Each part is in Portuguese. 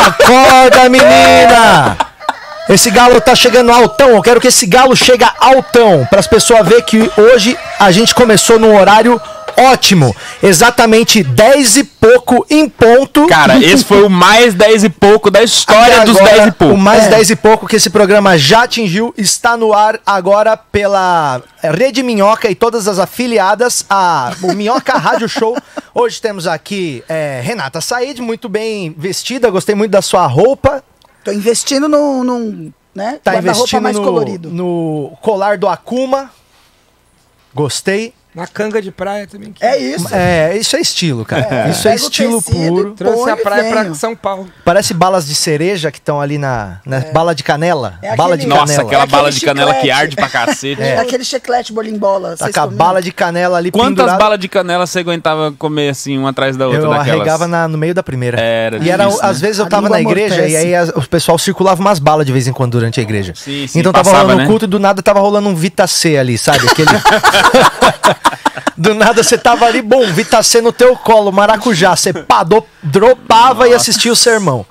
Acorda, menina! Esse galo tá chegando altão. Eu quero que esse galo chegue altão. Para as pessoas verem que hoje a gente começou num horário ótimo. Exatamente 10 e pouco em ponto. Cara, esse foi o mais 10 e pouco da história Até dos agora, 10 e pouco. O mais É. 10 e pouco que esse programa já atingiu está no ar agora pela Rede Minhoca e todas as afiliadas a o Minhoca Rádio Show. Hoje temos aqui é, Renata Said, muito bem vestida, gostei muito da sua roupa. Tô investindo num, num né, Tá investindo mais no, colorido. no colar do Akuma. Gostei. Na canga de praia também. que- É isso. É, isso é estilo, cara. isso é o estilo tecido puro. Trouxe a praia pra. São Paulo. Parece balas de cereja que estão ali na, na bala de canela. É bala de aquele- Nossa, canela. aquela É bala de canela que arde pra cacete. É. Aquele chiclete bolimbola. Tá com a bala de canela ali Quantas pendurada. balas de canela você aguentava comer assim, uma atrás da outra? Eu daquelas? arregava na- no meio da primeira. Era e era, difícil, às né? vezes eu tava na igreja amortece. e aí as- o pessoal circulava umas balas de vez em quando durante a igreja. Sim, sim, então tava passava, rolando um né? culto e do nada tava rolando um Vita C ali, sabe? Aquele... do nada você tava ali, bom, Vita C no teu colo, maracujá. Você pá, do- dropava e assistia o sermão.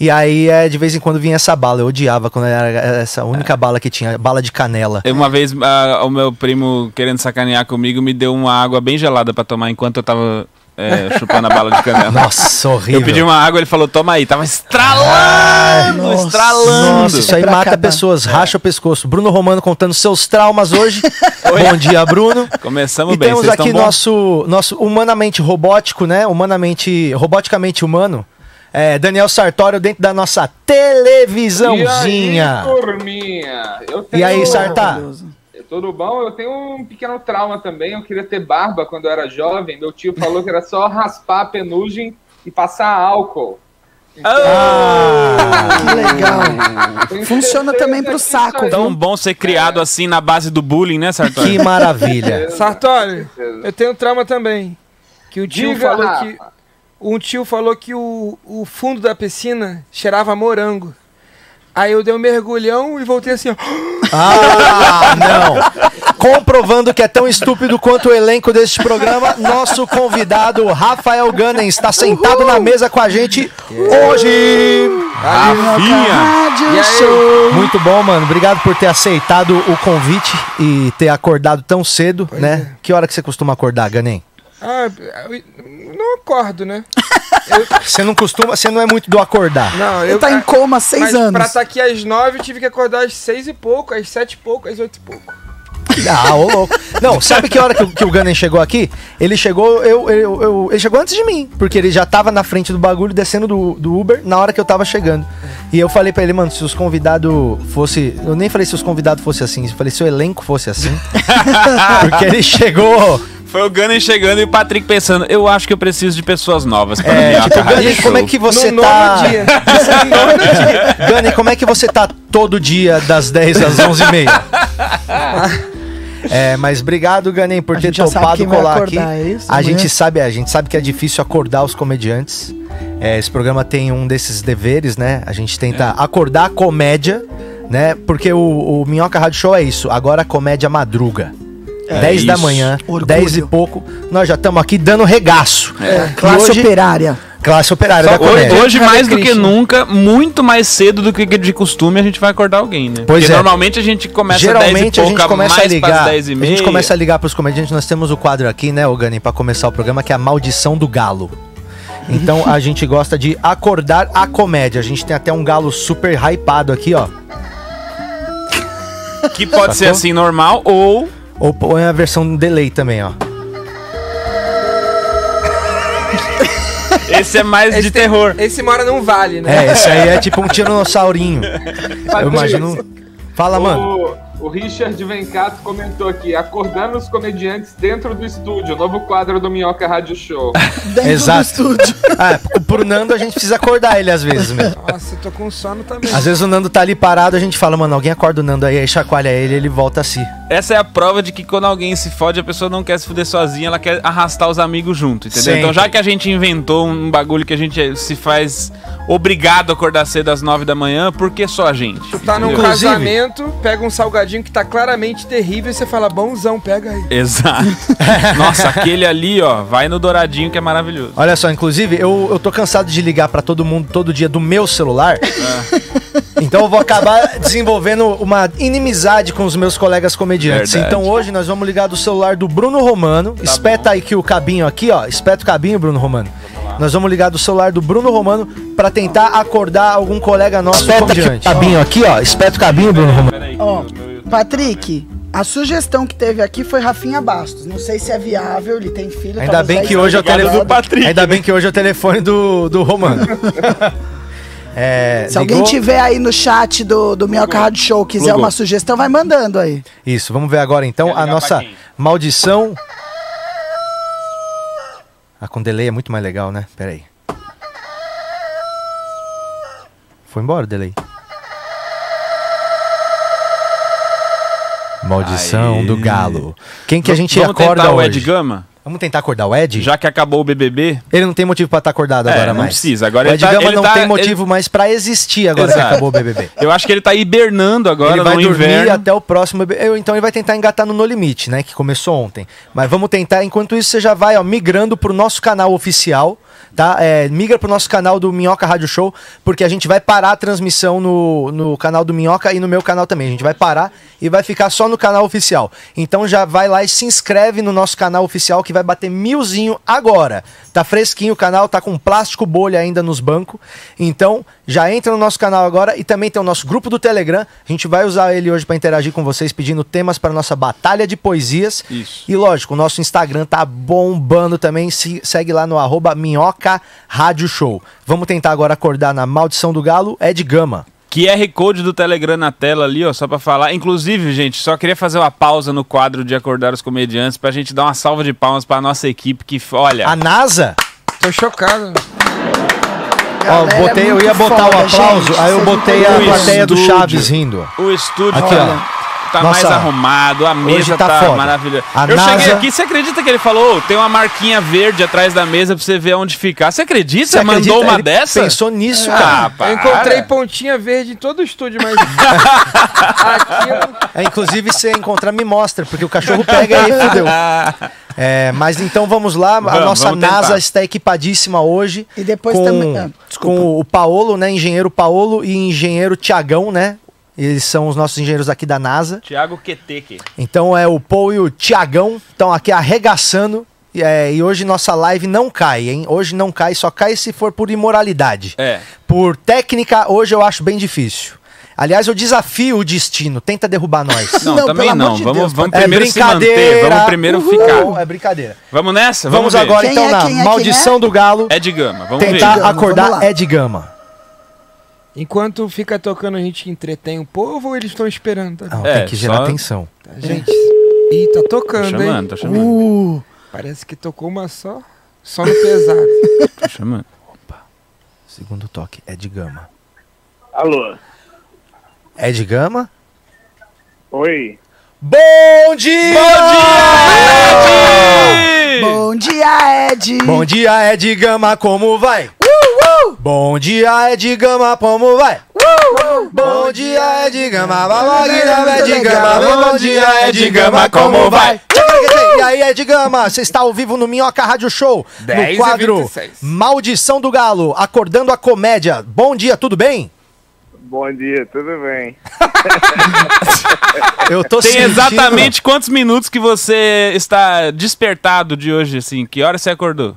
E aí, é, de vez em quando vinha essa bala. Eu odiava quando era essa única bala que tinha, bala de canela. Eu, Uma vez ah, o meu primo, querendo sacanear comigo, me deu uma água bem gelada pra tomar enquanto eu tava é, chupando a bala de canela. Nossa, horrível. Eu pedi uma água, ele falou, toma aí. Tava estralando, Nossa. estralando. Nossa, isso aí É mata acabar. pessoas, racha o pescoço. Bruno Romano contando seus traumas hoje. Bom dia, Bruno. Começamos E bem, temos vocês aqui bom? nosso, nosso humanamente robótico, né? Humanamente, roboticamente humano. É, Daniel Sartório dentro da nossa televisãozinha. E aí, turminha? Eu tenho... E aí, Sartá? Tudo bom? Eu tenho um pequeno trauma também. Eu queria ter barba quando eu era jovem. Meu tio falou que era só raspar a penugem e passar álcool. Ah, Que legal. Funciona também pro saco, Tão bom ser criado assim na base do bullying, né, Sartori? que maravilha. Sartório, eu tenho um trauma também. Que o tio Diga, falou que. Um tio falou que o, o fundo da piscina cheirava morango. Aí eu dei um mergulhão e voltei assim, ó. Ah, não. Comprovando que é tão estúpido quanto o elenco deste programa, nosso convidado Rafael Gunning está sentado na mesa com a gente hoje. Rafinha! Muito bom, mano. Obrigado por ter aceitado o convite e ter acordado tão cedo, né? Que hora que você costuma acordar, Ganem? Ah, eu não acordo, né? Você não costuma, você não é muito do acordar. Não, Ele eu. tá em coma há seis mas anos. pra estar aqui às nove, eu tive que acordar às seis e pouco, às sete e pouco, às oito e pouco. Ah, ô louco. Não, sabe que hora que, o- que o Gunning chegou aqui? Ele chegou, eu, eu, eu- ele chegou antes de mim, porque ele já tava na frente do bagulho, descendo do, do Uber, na hora que eu tava chegando. E eu falei pra ele, mano, se os convidados fosse, eu nem falei se os convidados fosse assim, eu falei se o elenco fosse assim. porque ele chegou, Foi o Gunner chegando e o Patrick pensando, eu acho que eu preciso de pessoas novas pra é, tipo, Gunning, como é show." que você no tá? nono dia. Gunning, como é que você tá todo dia das 10 às 11h30? É, mas obrigado, Ganem, por A ter topado colar acordar, aqui. é isso? a Amanhã? gente sabe, a gente sabe que é difícil acordar os comediantes. É, esse programa tem um desses deveres, né? A gente tenta acordar a comédia, né? Porque o, o Minhoca Rádio Show é isso. Agora a comédia madruga. 10 da isso. manhã, Orgulho. 10 e pouco, nós já estamos aqui dando regaço. É, classe hoje- operária. Classe operária Só da hoje, comédia. hoje, mais do que nunca, muito mais cedo do que de costume, a gente vai acordar alguém, né? Pois Porque é. normalmente a gente começa Geralmente 10 e a gente pouca, começa a mais ligar. pras 10 A gente começa a ligar pros comediantes. Nós temos o quadro aqui, né, Ogani, pra começar o programa, que é a maldição do galo. Então a gente gosta de acordar a comédia. A gente tem até um galo super hypado aqui, ó. Que pode ser Sacou? assim normal ou Ou põe a versão delay também, ó. esse é mais de Esse tem- terror. Esse mora num vale, né? É, esse aí é tipo um tiranossaurinho. Eu imagino. Fala, mano. O, Richard Vencato comentou aqui, acordando os comediantes dentro do estúdio, novo quadro do Minhoca Rádio Show. Dentro Exato. do estúdio. Ah, pro Nando a gente precisa acordar ele às vezes mesmo. Nossa, eu tô com sono também. Às vezes o Nando tá ali parado, a gente fala, mano, alguém acorda o Nando aí, aí chacoalha ele ele volta a si. Essa é a prova de que quando alguém se fode, a pessoa não quer se fuder sozinha, ela quer arrastar os amigos junto, entendeu? Sempre. Então já que a gente inventou um bagulho que a gente se faz obrigado a acordar cedo às nove da manhã, por que só a gente? Tu tá num Entendeu? Inclusive- casamento, pega um salgadinho que tá claramente terrível e você fala, bonzão, pega aí. Exato. Nossa, aquele ali, ó, vai no douradinho que é maravilhoso. Olha só, inclusive, eu, eu tô cansado de ligar pra todo mundo todo dia do meu celular. Então eu vou acabar desenvolvendo uma inimizade com os meus colegas comediantes. Verdade. Então hoje nós vamos ligar do celular do Bruno Romano. espeta aí que o cabinho aqui, ó. Espeta o cabinho, Bruno Romano. Nós vamos ligar do celular do Bruno Romano pra tentar acordar algum colega nosso comediante. cabinho aqui, ó. Espeta o cabinho, Bruno Romano. Peraí, Ó, que o meu- Patrick, a sugestão que teve aqui foi Rafinha Bastos. Não sei se é viável, ele tem filho. Ainda bem que hoje é o telefone do Patrick, Ainda bem que hoje é o telefone do, do Romano. É, Se alguém ligou? tiver aí no chat do, do Minhoca Rádio Show quiser Plugou. uma sugestão, vai mandando aí. Isso, vamos ver agora então a nossa maldição. Ah, com delay é muito mais legal, né? Pera aí. Foi embora o delay. Maldição Aí. do galo. Quem que a gente Vamos acorda tentar o hoje? Ed Gama? Vamos tentar acordar o Ed? Já que acabou o BBB? Ele não tem motivo pra estar acordado É, agora não mais. precisa. Agora o ele Ed tá- Gama ele não tá- tem motivo mais pra existir agora que Exato. acabou o BBB. Eu acho que ele tá hibernando agora ele vai no dormir inverno. até o próximo BBB. Então ele vai tentar engatar no No Limite, né? Que começou ontem. Mas vamos tentar. Enquanto isso, você já vai ó, migrando pro nosso canal oficial. Tá? É, migra pro nosso canal do Minhoca Rádio Show, porque a gente vai parar a transmissão no, no canal do Minhoca e no meu canal também. A gente vai parar e vai ficar só no canal oficial. Então já vai lá e se inscreve no nosso canal oficial que vai bater milzinho agora. Tá fresquinho o canal, tá com plástico bolha ainda nos bancos. Então já entra no nosso canal agora e também tem o nosso grupo do Telegram. A gente vai usar ele hoje para interagir com vocês, pedindo temas para nossa batalha de poesias. Isso. E lógico, o nosso Instagram tá bombando também. Se- segue lá no arroba Minhoca Rádio Show. Vamos tentar agora acordar na Maldição do Galo, Ed Gama. QR Code do Telegram na tela ali, ó, só pra falar. Inclusive, gente, só queria fazer uma pausa no quadro de Acordar os Comediantes pra gente dar uma salva de palmas pra nossa equipe que, olha, A NASA? Tô chocado. Ó, é botei, eu muito ia botar o foda, aplauso, gente. aí eu botei a plateia do. Chaves rindo. o estúdio Aqui, tá, ó. Tá Nossa, mais arrumado, a mesa tá tá, maravilhosa. A Eu cheguei NASA- aqui, você acredita que ele falou, "Ô, tem uma marquinha verde atrás da mesa pra você ver onde ficar. Você acredita? Você mandou acredita? uma Ele dessa? Pensou nisso, Ah, cara. para. Eu encontrei pontinha verde em todo o estúdio, mas. Aqui eu... É, inclusive, se encontrar, me mostra, porque o cachorro pega e aí fudeu. É, mas então vamos lá, a Vamos, nossa vamos NASA tentar. está equipadíssima hoje. E depois com, também- ah, desculpa. com o Paolo, né? Engenheiro Paolo e engenheiro Tiagão, né? Eles são os nossos engenheiros aqui da NASA. Thiago Queteque. Então é o Paul e o Tiagão estão aqui arregaçando. E, é, e hoje nossa live não cai, hein? Hoje não cai, só cai se for por imoralidade. É. Por técnica, hoje eu acho bem difícil. Aliás, eu desafio o destino, tenta derrubar nós. Não, Não, também pelo não. amor de vamos Deus, vamos É primeiro se brincadeira. manter. Vamos primeiro Uhul. ficar. É brincadeira. Vamos nessa? Vamos, ver. agora Quem então é, na é, maldição é? do galo. É de gama, vamos tentar ver. Gama, acordar vamos lá. Ed Gama. Enquanto fica tocando, a gente entretém o povo ou eles estão esperando? Tá? Não, É, tem que gerar só- atenção. Tá, gente. Ih, tá Tô tocando, chamando, hein? tô chamando. Uh, Parece que tocou uma só. Só no pesado. Tô chamando. Segundo toque, Ed Gama. Alô? Ed Gama? Oi? Bom dia! bom dia, Ed. Bom dia, Ed Gama, como vai? Bom dia, Gama, como vai? Bom dia, Ed Gama, babaguinha, Ed Gama, bom dia, Gama, como vai? E aí, Ed Gama, você está ao vivo no Minhoca Rádio Show, 10 no e quadro 26. Maldição do Galo, acordando a comédia. Bom dia, tudo bem? Bom dia, tudo bem? Eu tô Tem sentindo- exatamente quantos minutos que você está despertado de hoje, assim? Que hora você acordou?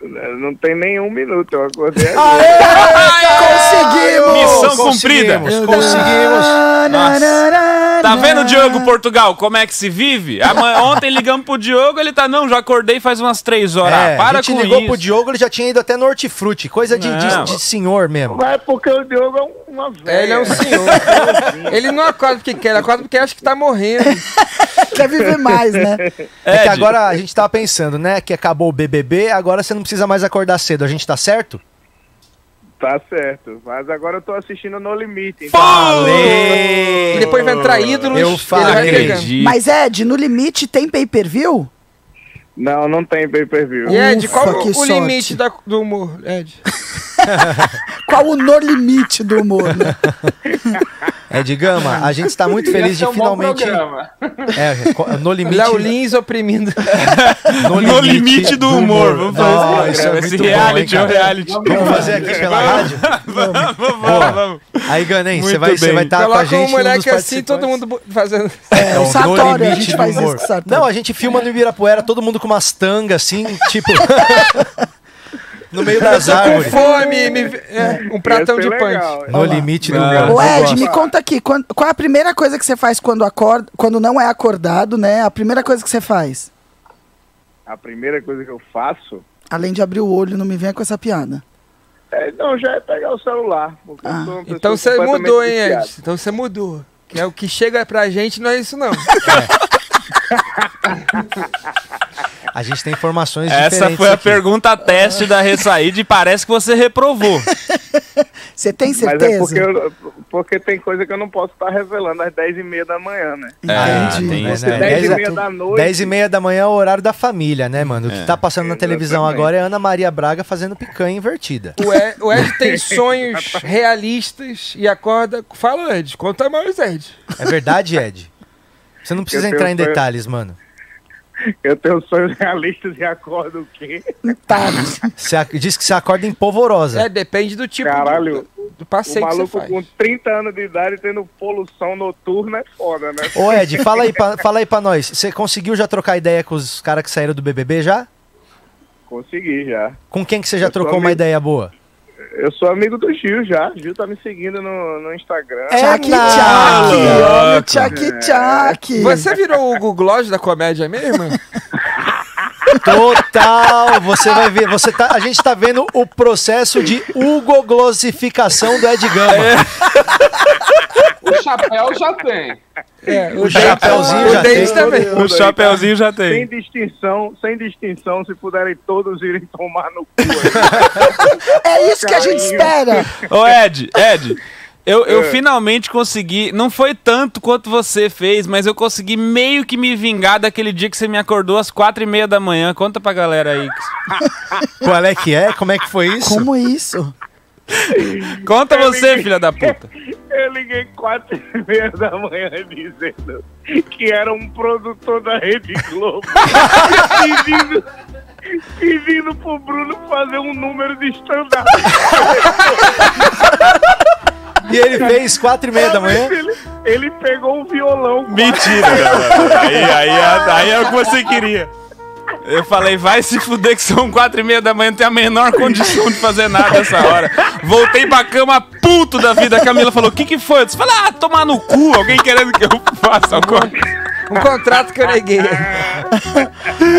Não tem nenhum minuto, eu acordei agora. Aê, Conseguimos! Missão cumprida. Conseguimos, conseguimos. Nossa. Tá vendo, Diogo Portugal, como é que se vive? Ontem ligamos pro Diogo, ele tá, não, já acordei faz umas três horas. É, Ah, para a gente com ligou isso. pro Diogo, ele já tinha ido até no Hortifruti. Coisa de, de- de senhor mesmo. Mas é porque o Diogo é uma velha. Ele é um senhor. ele não acorda porque quer, ele acorda porque acha que tá morrendo. Quer viver mais, né? É que Ed, agora a gente tava pensando, né? Que acabou o BBB, agora você não precisa mais acordar cedo. A gente tá certo? Tá certo. Mas agora eu tô assistindo No Limite. Então, Falei! E depois vai entrar ídolos. Eu falei. Mas, Ed, no limite tem pay-per-view? Não, não tem pay-per-view. E Ed, Ufa, qual que o sorte. limite da- do humor, Ed? Qual o no limite do humor, né? Ed Gama, a gente está muito feliz de é um finalmente. É, no limite. Léo Lins oprimindo. No limite do humor. Vamos fazer esse isso é. Esse muito bom, reality hein, é reality. Vamos fazer aqui pela rádio? Vamos, vamos, vamos. Aí, Ganem, você vai, você bem. vai estar com a gente. um um moleque assim, todo mundo fazendo. É, É o o No Sartori, a Limite gente faz Humor. isso com o Sartori. Não, a gente filma no Ibirapuera, todo mundo com umas tangas assim, tipo. no meio das Com árvores. fome, me- é, um pratão de punch. legal. No limite do. Ô, Ed, me conta aqui, quando- qual é a primeira coisa que você faz quando acorda, quando não é acordado, né? A primeira coisa que você faz, A primeira coisa que eu faço além de abrir o olho, não me venha com essa piada. é, não, já é pegar o celular. Ah. Então você mudou, hein. Ed? Então você mudou. Que é o que chega pra gente, não é isso, não. A gente tem informações Essa diferentes. foi a aqui. pergunta teste da Ressaíde e parece que você reprovou. Você tem Mas certeza? é porque, eu- porque tem coisa que eu não posso estar revelando às 10h30 da manhã, né? Entendi. É, tem É, isso. né? 10h30 Dez- da noite. 10 e meia da manhã é o horário da família, né, mano? O que É. tá passando na televisão Exatamente. agora é Ana Maria Braga fazendo picanha invertida. O Ed, o Ed tem sonhos realistas e acorda. Fala, Ed, conta mais, Ed. É verdade, Ed? Você não precisa Eu entrar em sonho- detalhes, mano. Eu tenho sonhos realistas e acordo o quê? Tá. Você ac- diz que você acorda em polvorosa. É, depende do tipo Caralho, do, do O passeio que você maluco faz. com 30 anos de idade tendo poluição noturna é foda, né? Ô, Ed, fala aí, pra, fala aí pra nós. Você conseguiu já trocar ideia com os caras que saíram do BBB já? Consegui já. Com quem que você já Eu trocou uma amigo- ideia boa? Eu sou amigo do Gil já. Gil tá me seguindo no, no Instagram. É o louco. tchac, tchac. Você virou o Google Gloss da comédia mesmo? Total! Você vai ver, você tá, a gente tá vendo o processo de Hugo-glossificação do Ed Gama. O chapéu já tem. É, O chapéuzinho o já tem. também. O chapeuzinho já Sem tem. distinção, sem distinção, se puderem todos irem tomar no cu. aí. É isso que a gente espera. Ô, Ed, Ed. Eu, eu É. finalmente consegui. Não foi tanto quanto você fez, mas eu consegui meio que me vingar daquele dia que você me acordou às quatro e meia da manhã. Conta pra galera aí. Qual é que é? Como é que foi isso? Como isso? Conta você, filha da puta. Eu liguei quatro e meia da manhã dizendo que era um produtor da Rede Globo pedindo, pedindo pro Bruno fazer um número de stand-up. E ele fez quatro e meia da manhã? Ele, ele pegou um violão. Mentira, cara. Aí, aí, é- aí é o que você queria. Eu falei, vai se fuder que são quatro e meia da manhã, não tem a menor condição de fazer nada essa hora. Voltei pra cama puto da vida. A Camila falou, o que que foi? Eu disse, falei, ah, tomar no cu, alguém querendo que eu faça alguma coisa. Um contrato que eu neguei.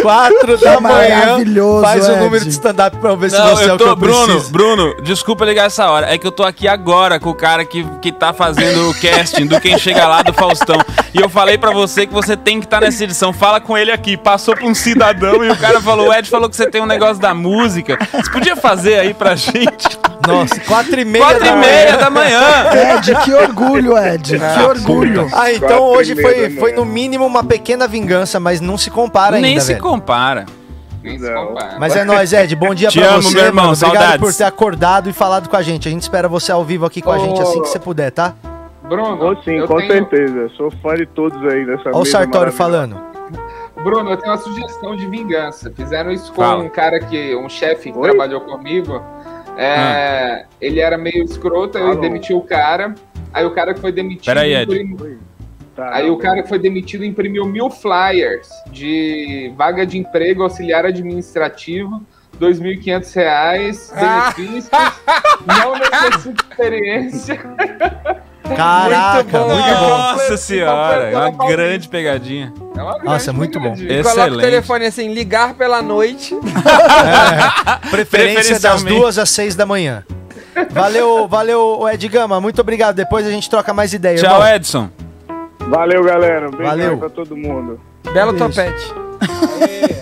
Quatro da manhã. Maravilhoso, Faz o Ed. número de stand-up pra eu ver se Não, você é eu o que tô, eu Bruno, preciso. Bruno, desculpa ligar essa hora. É que eu tô aqui agora com o cara que, que tá fazendo o casting do Quem Chega Lá do Faustão. E eu falei pra você que você tem que estar nessa edição. Fala com ele aqui. Passou pra um cidadão e o cara falou: o Ed falou que você tem um negócio da música. Você podia fazer aí pra gente? Nossa, quatro e meia Quatro da e meia da manhã. Ed, que orgulho, Ed. Que orgulho. Ah, então Quatro hoje foi, manhã. foi no mínimo uma pequena vingança, mas não se compara Nem ainda, se velho. compara. Nem se compara. Mas é nóis, Ed. Bom dia Te pra amo, você, meu irmão. mano. Obrigado Saudades. por ter acordado e falado com a gente. A gente espera você ao vivo aqui com a Ô. gente assim que você puder, tá? Bruno, Vou sim, eu com tenho- certeza. Sou fã de todos aí dessa Olha o mesa Sartório maravilhosa. falando. Bruno, eu tenho uma sugestão de vingança. Fizeram isso com Fala. um cara que, um chefe que Oi? trabalhou comigo. É, Ele era meio escroto, aí eu Alô? demiti o cara. Aí o cara que foi demitido. Pera aí, Ed. Tá, Aí o cara que foi demitido imprimiu mil flyers de vaga de emprego auxiliar administrativo, 2.500 reais, benefícios, não necessita experiência. Caraca, bom. muito bom. Nossa senhora, é uma grande pegadinha. É uma Nossa, grande é muito bom. Esse- Coloca o Excelente. telefone assim, ligar pela noite. Preferência das duas às seis da manhã. Valeu, valeu, Ed Gama. Muito obrigado. Depois a gente troca mais ideia. Tchau, irmão. Edson. Valeu, galera. Um beijo Valeu. pra todo mundo. Belo topete.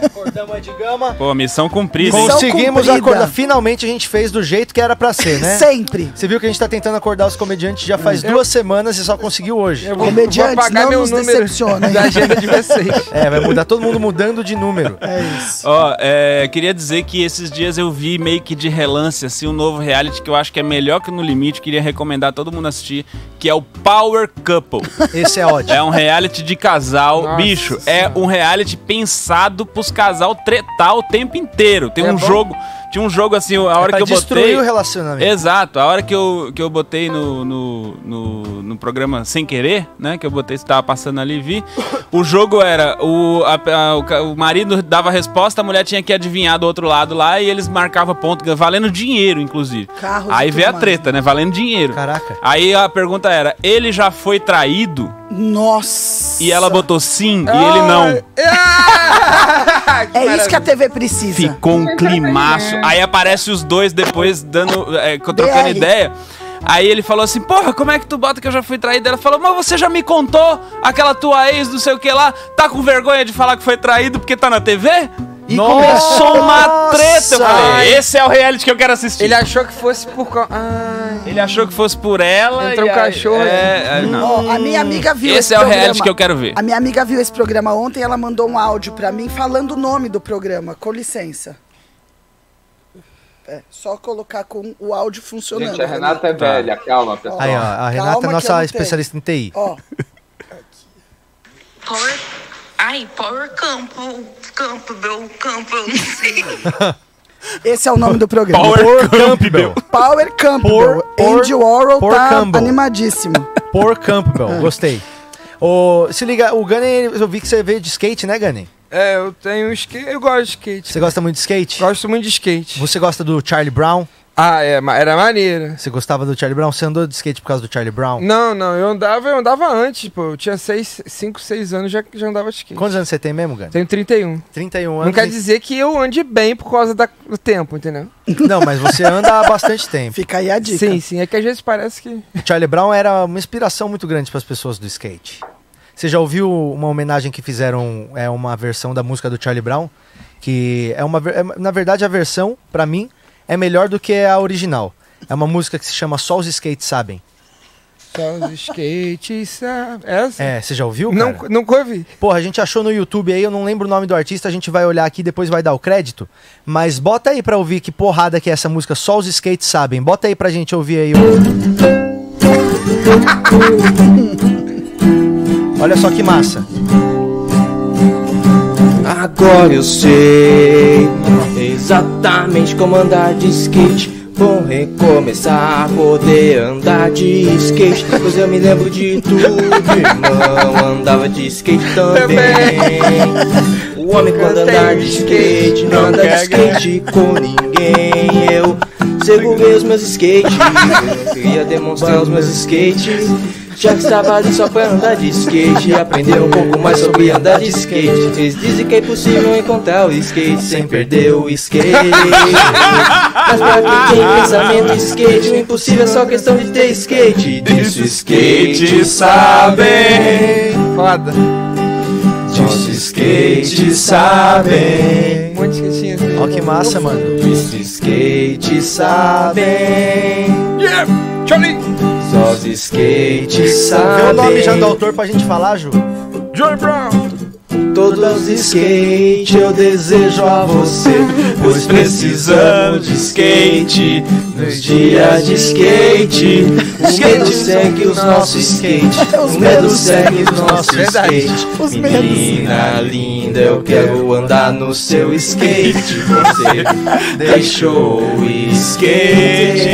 Acordamos Ed Gama. Pô, missão cumprida? Missão Conseguimos cumprida. acordar. Finalmente a gente fez do jeito que era pra ser, né? Sempre. Você viu que a gente tá tentando acordar os comediantes já faz Eu- duas semanas e só conseguiu hoje. Eu vou, Comediantes, vou apagar não meu nos número decepcionem. da agenda de vocês. É, vai mudar todo mundo mudando de número. É isso. Ó, é, queria dizer que esses dias eu vi meio que de relance, assim, um novo reality que eu acho que é melhor que no Limite, queria recomendar todo mundo assistir, que é o Power Couple. Esse é ótimo. É um reality de casal. Nossa Bicho, é um reality pensado pros casal tretar o tempo inteiro. Tem É um bom? jogo. Tinha um jogo assim, a É hora pra que eu destruir botei. o relacionamento. Exato, a hora que eu, que eu botei no, no, no, no programa sem querer, né? Que eu botei, estava passando ali e vi. O jogo era: o, a- a- o, marido dava a resposta, a mulher tinha que adivinhar do outro lado lá e eles marcavam ponto, valendo dinheiro, inclusive. Carros Aí veio a treta, né? Valendo dinheiro. Caraca. Aí a pergunta era: ele já foi traído? Nossa. E ela botou sim e ele não. Ah, É isso que a. TV precisa. Ficou um climaço. Aí aparece os dois depois dando. É, trocando BR. ideia. Aí ele falou assim, porra, como é que tu bota que eu já fui traído? Ela falou, mas você já me contou aquela tua ex, não sei o que lá, tá com vergonha de falar que foi traído porque tá na TV? E Nossa! começou uma treta. Eu falei, esse é o reality que eu quero assistir. Ele achou que fosse por. Ai. Ele achou que fosse por ela. Entrou e um cachorro É, é, não. Ó, a minha amiga viu Esse é o programa. reality que eu quero ver. A minha amiga viu esse programa ontem, ela mandou um áudio pra mim falando o nome do programa. Com licença. É, só colocar com o áudio funcionando. Gente, a Renata é velha, calma, pessoal. Aí, ó, a Renata é Calma eu nossa especialista em TI. Ó, Power. Ai, Power Campo. Campo, meu campo, eu não sei. esse é o nome do programa. Power Campbell. Power Campbell. Por- Andy Warhol por tá Campbell. animadíssimo. Por Campbell, gostei. Ô, se liga, o Gunny, eu vi que você veio de skate, né, Gunny? É, eu tenho skate. Eu gosto de skate. Você gosta muito de skate? Gosto muito de skate. Você gosta do Charlie Brown? Ah, é, era maneiro. Você gostava do Charlie Brown? Você andou de skate por causa do Charlie Brown? Não, não, eu andava, eu andava antes, pô. Eu tinha 5, 6 anos já já andava de skate. Quantos anos você tem mesmo, Gunny? Tenho 31. 31 anos. Não quer e- dizer que eu ande bem por causa da- do tempo, entendeu? Não, mas você anda há bastante tempo. Fica aí a dica. Sim, sim. É que às vezes parece que. O Charlie Brown era uma inspiração muito grande para as pessoas do skate. Você já ouviu uma homenagem que fizeram, é uma versão da música do Charlie Brown? Que é uma. é, na verdade, a versão, pra mim, é melhor do que a original. É uma música que se chama Só os Skates Sabem. Só os skates, sabe? Essa? É, você já ouviu? Não, cara? nunca ouvi. Porra, a gente achou no YouTube aí, eu não lembro o nome do artista, a gente vai olhar aqui depois vai dar o crédito. Mas bota aí pra ouvir que porrada que é essa música, só os skates sabem. Bota aí pra gente ouvir aí o. Olha só que massa. Agora eu sei exatamente como andar de skate. Bom recomeçar, poder andar de skate. Pois eu me lembro de tudo, irmão. Andava de skate também. O homem quando andar de skate, não anda de skate com ninguém. Eu segurei os meus skates, eu queria demonstrar os meus skates. Já que estava ali só pra andar de skate Aprender um pouco mais sobre andar de skate. Eles dizem que é possível encontrar o skate Sem perder o skate. Mas pra quem tem pensamento de skate O impossível é só questão de ter skate. Disso skate sabem Foda. Disso skate sabem Um monte de skatinho assim. Ó que massa, mano. Disso skate sabem Yeah! Charlie! Só os skates sabem Vê o nome já do autor pra gente falar, Ju. Johnny Brown! Todos os skate eu desejo a você Pois precisamos de skate. Nos dias de skate O medo segue os nossos skate. O medo segue os nossos skate. Menina linda, eu quero andar no seu skate. Você deixou o skate.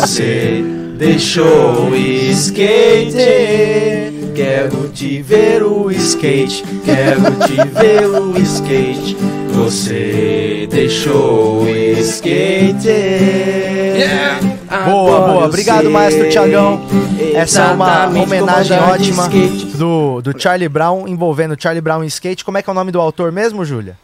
Você deixou o skate Quero te ver o skate, quero te ver o skate. Você deixou o skate. Boa, Agora boa. eu Obrigado, maestro Tiagão. Essa é uma homenagem ótima do, do Charlie Brown, envolvendo Charlie Brown e skate. Como é que é o nome do autor mesmo, Júlia?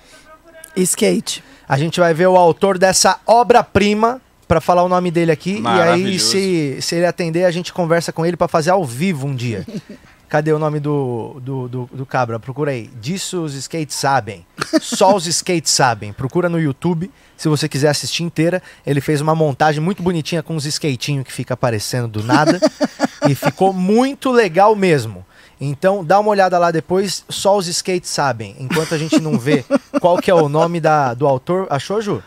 Skate. A gente vai ver o autor dessa obra-prima pra falar o nome dele aqui. E aí, se, se ele atender, a gente conversa com ele pra fazer ao vivo um dia. Cadê o nome do, do, do, do cabra? Procura aí. Disso os skates sabem. Só os skates sabem. Procura no YouTube, se você quiser assistir inteira. Ele fez uma montagem muito bonitinha com uns skatinhos que fica aparecendo do nada. e ficou muito legal mesmo. Então, dá uma olhada lá depois, só os skates sabem. Enquanto a gente não vê qual que é o nome da, do autor. Achou, Ju?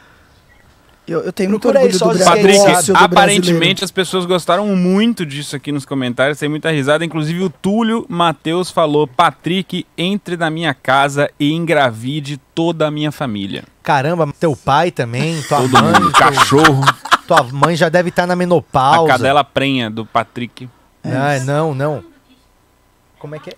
Eu, eu tenho muito Procura aí orgulho só do skates, Patrick, do aparentemente brasileiro. as pessoas gostaram muito disso aqui nos comentários, tem muita risada. Inclusive o Túlio Matheus falou: Patrick, entre na minha casa e engravide toda a minha família. Caramba, teu pai também, tua Todo mãe. mundo, cachorro, Tua, mãe já deve estar na a menopausa. cadela prenha do Patrick. Ah, não, não. Como é que é?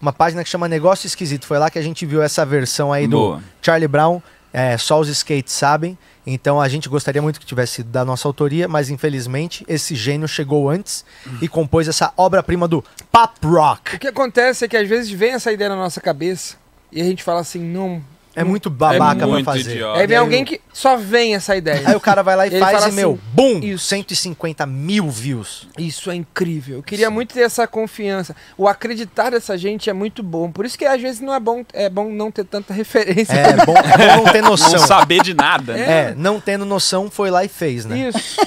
Uma página que chama Negócio Esquisito. Foi lá que a gente viu essa versão aí do Boa. Charlie Brown. É, só os skates sabem. Então a gente gostaria muito que tivesse sido da nossa autoria, mas infelizmente esse gênio chegou antes e compôs essa obra-prima do pop rock. O que acontece é que às vezes vem essa ideia na nossa cabeça e a gente fala assim, não. É muito babaca É muito pra fazer. idiota. Aí vem alguém que só vem essa ideia. Aí o cara vai lá e, E faz fala e, meu, assim, bum, isso. 150 mil views. Isso é incrível. Eu queria muito ter essa confiança. O acreditar dessa gente é muito bom. Por isso que às vezes não é bom, é bom não ter tanta referência. É bom, é bom não ter noção. Não saber de nada. né? É, não tendo noção, foi lá e fez, né? Isso.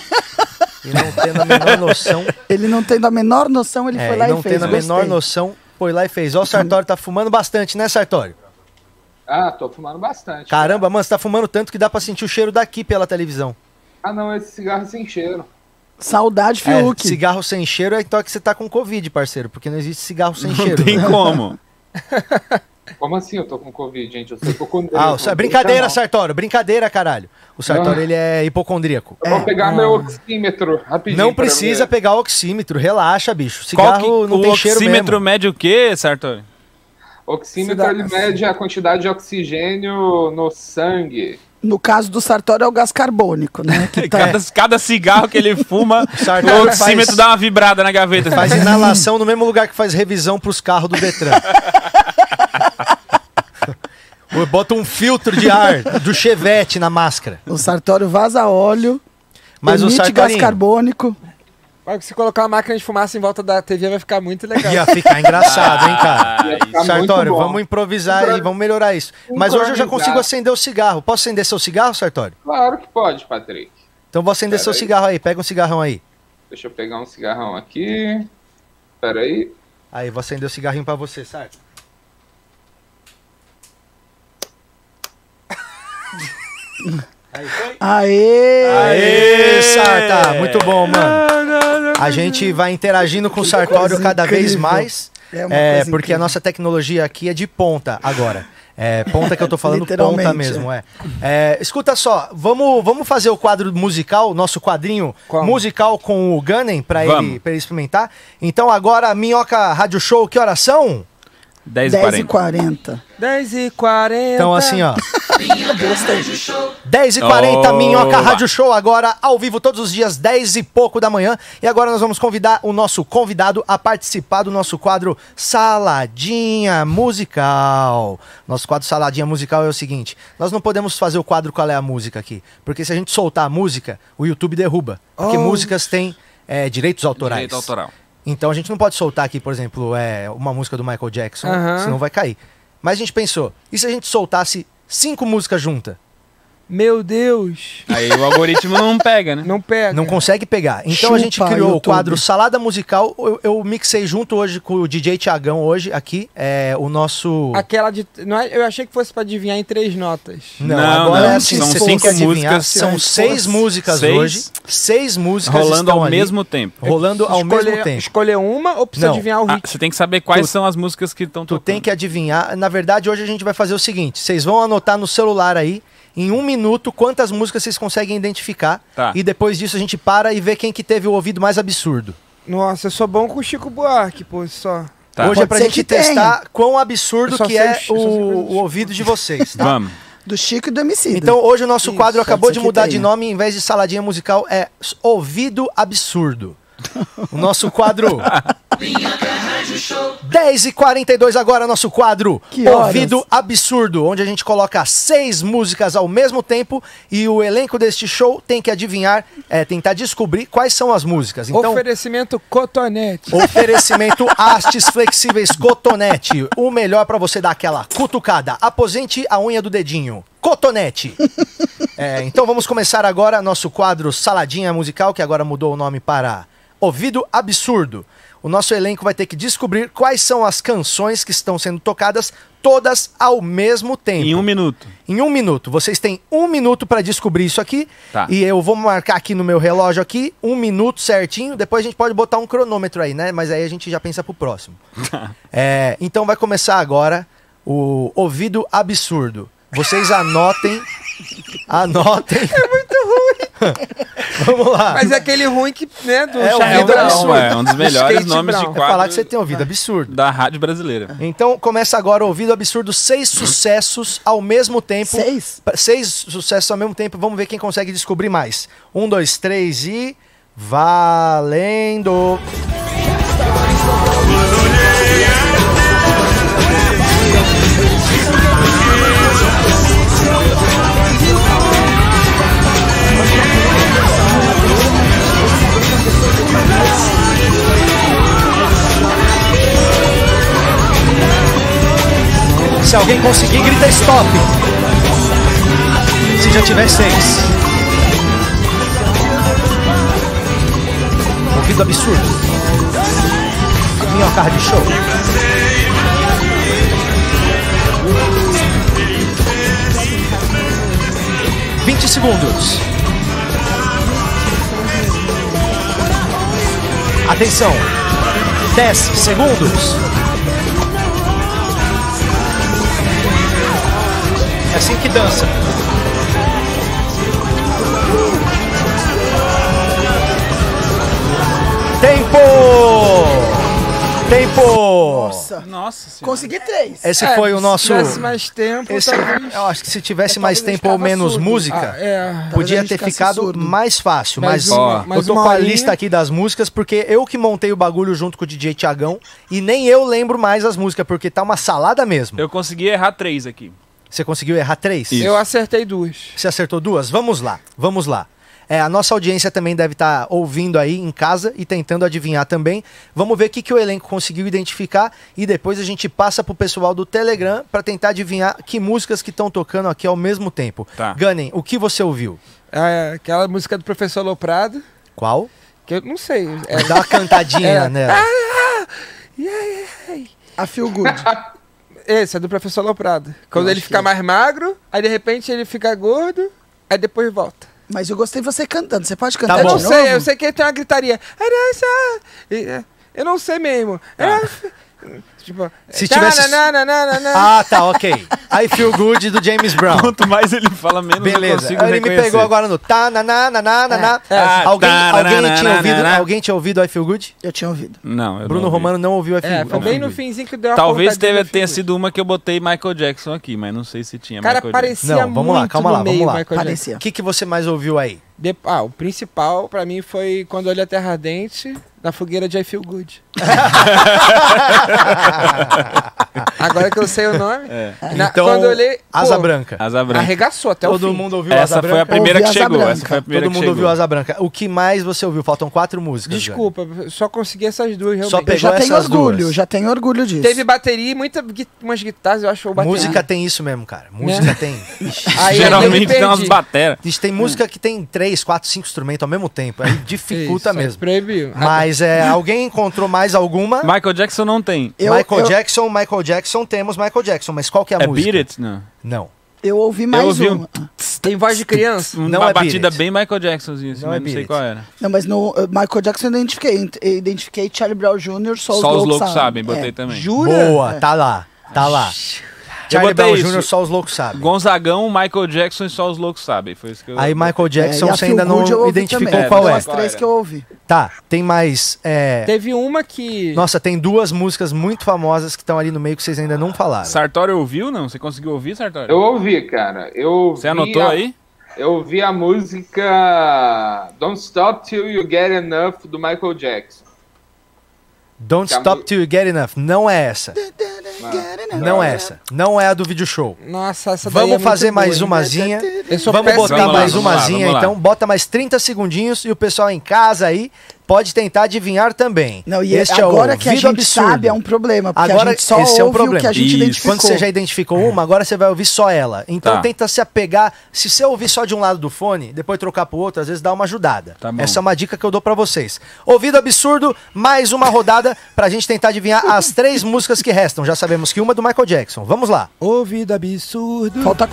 E não tendo a menor noção, Ele não tendo a menor noção, ele é, foi lá e não e fez. tendo a menor noção, foi lá e fez. Ó, o Sartório tá fumando bastante, né, Sartório? Ah, tô fumando bastante. Caramba, mano, você tá fumando tanto que dá pra sentir o cheiro daqui pela televisão. Ah, não, esse cigarro é sem cheiro. Saudade, É, Fiuk. cigarro sem cheiro é então que você tá com Covid, parceiro, porque não existe cigarro sem cheiro. Não tem né? como. Como assim eu tô com Covid, gente? Eu sou hipocondríaco. Ah, o- brincadeira, Não. Sartório, brincadeira, caralho. O Sartório, Ah. ele é hipocondríaco. Eu vou pegar meu oxímetro rapidinho. Não precisa pegar oxímetro, relaxa, bicho. Cigarro que, não o tem cheiro oxímetro mesmo. mede o quê, Sartori? Oxímetro ele mede a quantidade de oxigênio no sangue. No caso do Sartório é o gás carbônico, né? Que tá... Cada, cada cigarro que ele fuma, o oxímetro faz- dá uma vibrada na gaveta. Faz inalação no mesmo lugar que faz revisão pros carros do Detran. Bota um filtro de ar do Chevette na máscara. O Sartório vaza óleo, Mas o emite gás Sartorinho carbônico. Mas se colocar uma máquina de fumaça em volta da TV vai ficar muito legal. ia ficar engraçado, hein, cara? Ficar Sartório, vamos improvisar Impro- e vamos melhorar isso. Mas hoje eu já consigo acender o cigarro. Posso acender seu cigarro, Sartório? Claro que pode, Patrick. Então vou acender seu Pera aí. cigarro aí. Pega um cigarrão aí. Deixa eu pegar um cigarrão aqui. Pera aí. Aí, vou acender o cigarrinho pra você, Sarto. Aí foi. Aê! Aê, Sarta! Muito bom, mano. A gente vai interagindo com o Sartório cada vez incrível. mais. É uma É, coisa porque a incrível. nossa tecnologia aqui é de ponta agora. É, ponta que eu tô falando, ponta Literalmente, mesmo, é. É, Escuta só, vamos, vamos fazer o quadro musical, nosso quadrinho Como? musical com o Gunning pra ele, pra ele experimentar. Então agora, Minhoca Rádio Show, que horas são? 10 e 10 e 40. 40. 10 e 40. Então assim, ó. 10 e 40 Oba. Minhoca Rádio Show, agora ao vivo todos os dias, 10 e pouco da manhã. E agora nós vamos convidar o nosso convidado a participar do nosso quadro Saladinha Musical. Nosso quadro Saladinha Musical é o seguinte: nós não podemos fazer o quadro Qual é a Música aqui, porque se a gente soltar a música, o YouTube derruba. Porque Oh. músicas têm é, direitos autorais. Direito autoral. Então a gente não pode soltar aqui, por exemplo, é, uma música do Michael Jackson, Aham. senão vai cair. Mas a gente pensou, e se a gente soltasse cinco músicas juntas? Meu Deus. Aí o algoritmo não pega, né? Não pega. Não consegue pegar. Então a gente Chupa, criou o YouTube. quadro Salada Musical. Eu, eu mixei junto hoje com o DJ Tiagão hoje aqui. É o nosso. Aquela de. Não é, eu achei que fosse pra adivinhar em três notas. Não, Não, agora não, é assim, são cinco músicas. São Se seis músicas seis, hoje. Seis músicas Rolando estão ao ali, mesmo tempo. Rolando ao escolher, mesmo tempo. Escolher uma ou precisa Não. adivinhar o Ah, ritmo? você tem que saber quais Tu- são as músicas que estão Tu tocando. tem que adivinhar. Na verdade, hoje a gente vai fazer o seguinte: vocês vão anotar no celular aí, em um minuto, quantas músicas vocês conseguem identificar. Tá. E depois disso a gente para e vê quem que teve o ouvido mais absurdo. Nossa, eu sou bom com o Chico Buarque, pô, só. Tá. Hoje é pra ser gente que tenha. testar quão absurdo que sei é o o, ouvido de vocês, tá? Vamos. Do Chico e do Emicida. Então hoje o nosso Isso, quadro pode acabou de mudar de nome, em vez de saladinha musical, é Ouvido Absurdo. O nosso quadro. 10 e 42 agora, nosso quadro Que horas? Ouvido Absurdo, onde a gente coloca seis músicas ao mesmo tempo e o elenco deste show tem que adivinhar, é, tentar descobrir quais são as músicas. Então, Oferecimento cotonete. Oferecimento Hastes Flexíveis Cotonete. O melhor pra você dar aquela cutucada. Aposente a unha do dedinho. Cotonete. É, então vamos começar agora nosso quadro Saladinha Musical, que agora mudou o nome para Ouvido Absurdo. O nosso elenco vai ter que descobrir quais são as canções que estão sendo tocadas todas ao mesmo tempo. Em um minuto. Em um minuto. Vocês têm um minuto pra descobrir isso aqui. Tá. E eu vou marcar aqui no meu relógio aqui, um minuto certinho. Depois a gente pode botar um cronômetro aí, né? Mas aí a gente já pensa pro próximo. É, então vai começar agora o ouvido absurdo. Vocês anotem. Anotem. É muito ruim. Vamos lá. Mas é aquele ruim que, né, do É, Charlie Brown. Absurdo. é um dos melhores Skate nomes Brown. de Vai falar quadro que você tem ouvido absurdo. da rádio brasileira. Então começa agora o ouvido absurdo, seis sucessos ao mesmo tempo. Seis? Seis sucessos ao mesmo tempo. Vamos ver quem consegue descobrir mais. Um, dois, três e. Valendo! Se alguém conseguir, grita stop. Se já tiver seis. Ouvido absurdo. Minhoca de show. Vinte segundos. Atenção. Dez segundos. É assim que dança. Tempo! Tempo! Nossa. Nossa senhora. Consegui três. Esse É, foi o nosso. Se tivesse mais tempo, Esse, talvez... eu acho que se tivesse É, mais talvez tempo ou ficava menos surdo. música, Ah, é. Talvez podia a gente ter ficasse ficado surdo. mais fácil. Mais Mas uma- eu mais tô uma com a horinha. lista aqui das músicas, porque eu que montei o bagulho junto com o DJ Tiagão e nem eu lembro mais as músicas, porque tá uma salada mesmo. Eu consegui errar três aqui. Você conseguiu errar três? Isso. Eu acertei duas. Você acertou duas? Vamos lá, vamos lá. É, a nossa audiência também deve estar ouvindo aí em casa e tentando adivinhar também. Vamos ver o que, que o elenco conseguiu identificar e depois a gente passa pro pessoal do Telegram para tentar adivinhar que músicas que estão tocando aqui ao mesmo tempo. Tá. Gunning, o que você ouviu? É, aquela música do Professor Loprado, Qual? que eu não sei. É, Dá uma cantadinha É. nela. A Feel Good. esse é do Professor Loprado. Quando Eu ele fica que é. mais magro, aí de repente ele fica gordo, aí depois volta. Mas eu gostei de você cantando. Você pode cantar Tá eu bom. não de sei, novo? eu sei que ele tem uma gritaria. Eu não sei mesmo. Tipo, Se tivesse- Ah, tá, ok. I Feel Good do James Brown. Quanto mais ele fala, menos eu Beleza. consigo Ele me reconhecer. pegou agora no tá, na, na, na, na, na, na. É, é. Alguém, alguém, tinha na, ouvido, na, alguém tinha ouvido I Feel Good? Eu tinha ouvido. Não, eu Bruno não ouvi. Romano não ouviu I Feel, É, I foi Feel bem no Good. finzinho que deu uma Talvez cortadinha teve, no tenha sido uma que eu botei Michael Jackson aqui, mas não sei se tinha Cara, Michael Jackson. parecia Não, vamos lá, muito calma no lá, meio vamos lá. Michael Jackson. Parecia. O que, que você mais ouviu aí? De- Ah, o principal pra mim foi quando olhei a Terra Ardente na fogueira de I Feel Good. Agora que eu sei o nome. É. na- então, quando eu olhei. Asa pô, Branca. Asa Branca. Arregaçou até o Todo fim. mundo ouviu Asa Essa foi a Branca? primeira Ouvi que chegou. Branca. Essa foi a primeira Todo que mundo ouviu Asa Branca. O que mais você ouviu? Faltam quatro músicas. Desculpa, eu só consegui essas duas realmente. Só Eu pegou já tenho essas orgulho, duas. já tenho orgulho disso. Teve bateria e muita, umas guitarras, eu acho. bateria. Música tem isso mesmo, cara. Música tem. Ixi. Aí Geralmente eu me tem umas bateras. Tem música que tem três, quatro, cinco instrumentos ao mesmo tempo. Aí dificulta Isso, mesmo. Proibiu. Mas é, alguém encontrou mais alguma? Michael Jackson não tem. Eu, Michael eu, Jackson, Michael Jackson, temos Michael Jackson, mas qual que é a É música? Beat It? Não. Não. eu ouvi mais ouvi uma. Tem voz de criança. Uma Não é Beat batida bem Michael Jacksonzinho, assim, Não mas é não sei qual era. Não, mas no uh, Michael Jackson eu identifiquei. Ent- eu Identifiquei Charlie Brown Jr., só os Só os loucos loucos sabem, botei É. também. Jura? Boa, tá lá, tá lá. Charlie Brown isso. Jr. só os loucos sabem. Gonzagão, Michael Jackson e só os loucos sabem. Foi isso que eu. Aí Michael É, Jackson a você ainda não identificou também. qual Foram é. as três que eu ouvi. Tá, tem mais. é, Teve uma que. Nossa, tem duas músicas muito famosas que estão ali no meio que vocês ainda não falaram. Sartori ouviu, não? Você conseguiu ouvir, Sartori? Eu ouvi, cara. Eu ouvi Você anotou a- aí? Eu ouvi a música Don't Stop Till You Get Enough do Michael Jackson. Don't Stop Till You Get Enough. Não é essa. Não é essa. Não é a do vídeo show. Nossa, essa daí é Vamos muito fazer boa, mais hein? umazinha. Eu sou Vamos péssimo botar Vamos lá, mais umazinha, então. Bota mais 30 segundinhos e o pessoal em casa aí pode tentar adivinhar também. Não, e este agora é o que a Ouvido gente Absurdo. sabe é um problema, porque Agora, a gente só esse é ouve problema. o que a gente Isso. identificou. Quando você já identificou uma, agora você vai ouvir só ela. Então Tá. tenta se apegar. Se você ouvir só de um lado do fone, depois trocar pro outro, às vezes dá uma ajudada. Tá. Essa é uma dica que eu dou pra vocês. Ouvido absurdo, mais uma rodada pra gente tentar adivinhar as três músicas que restam. Já sabemos que uma é do Michael Jackson. Vamos lá. Ouvido absurdo. Falta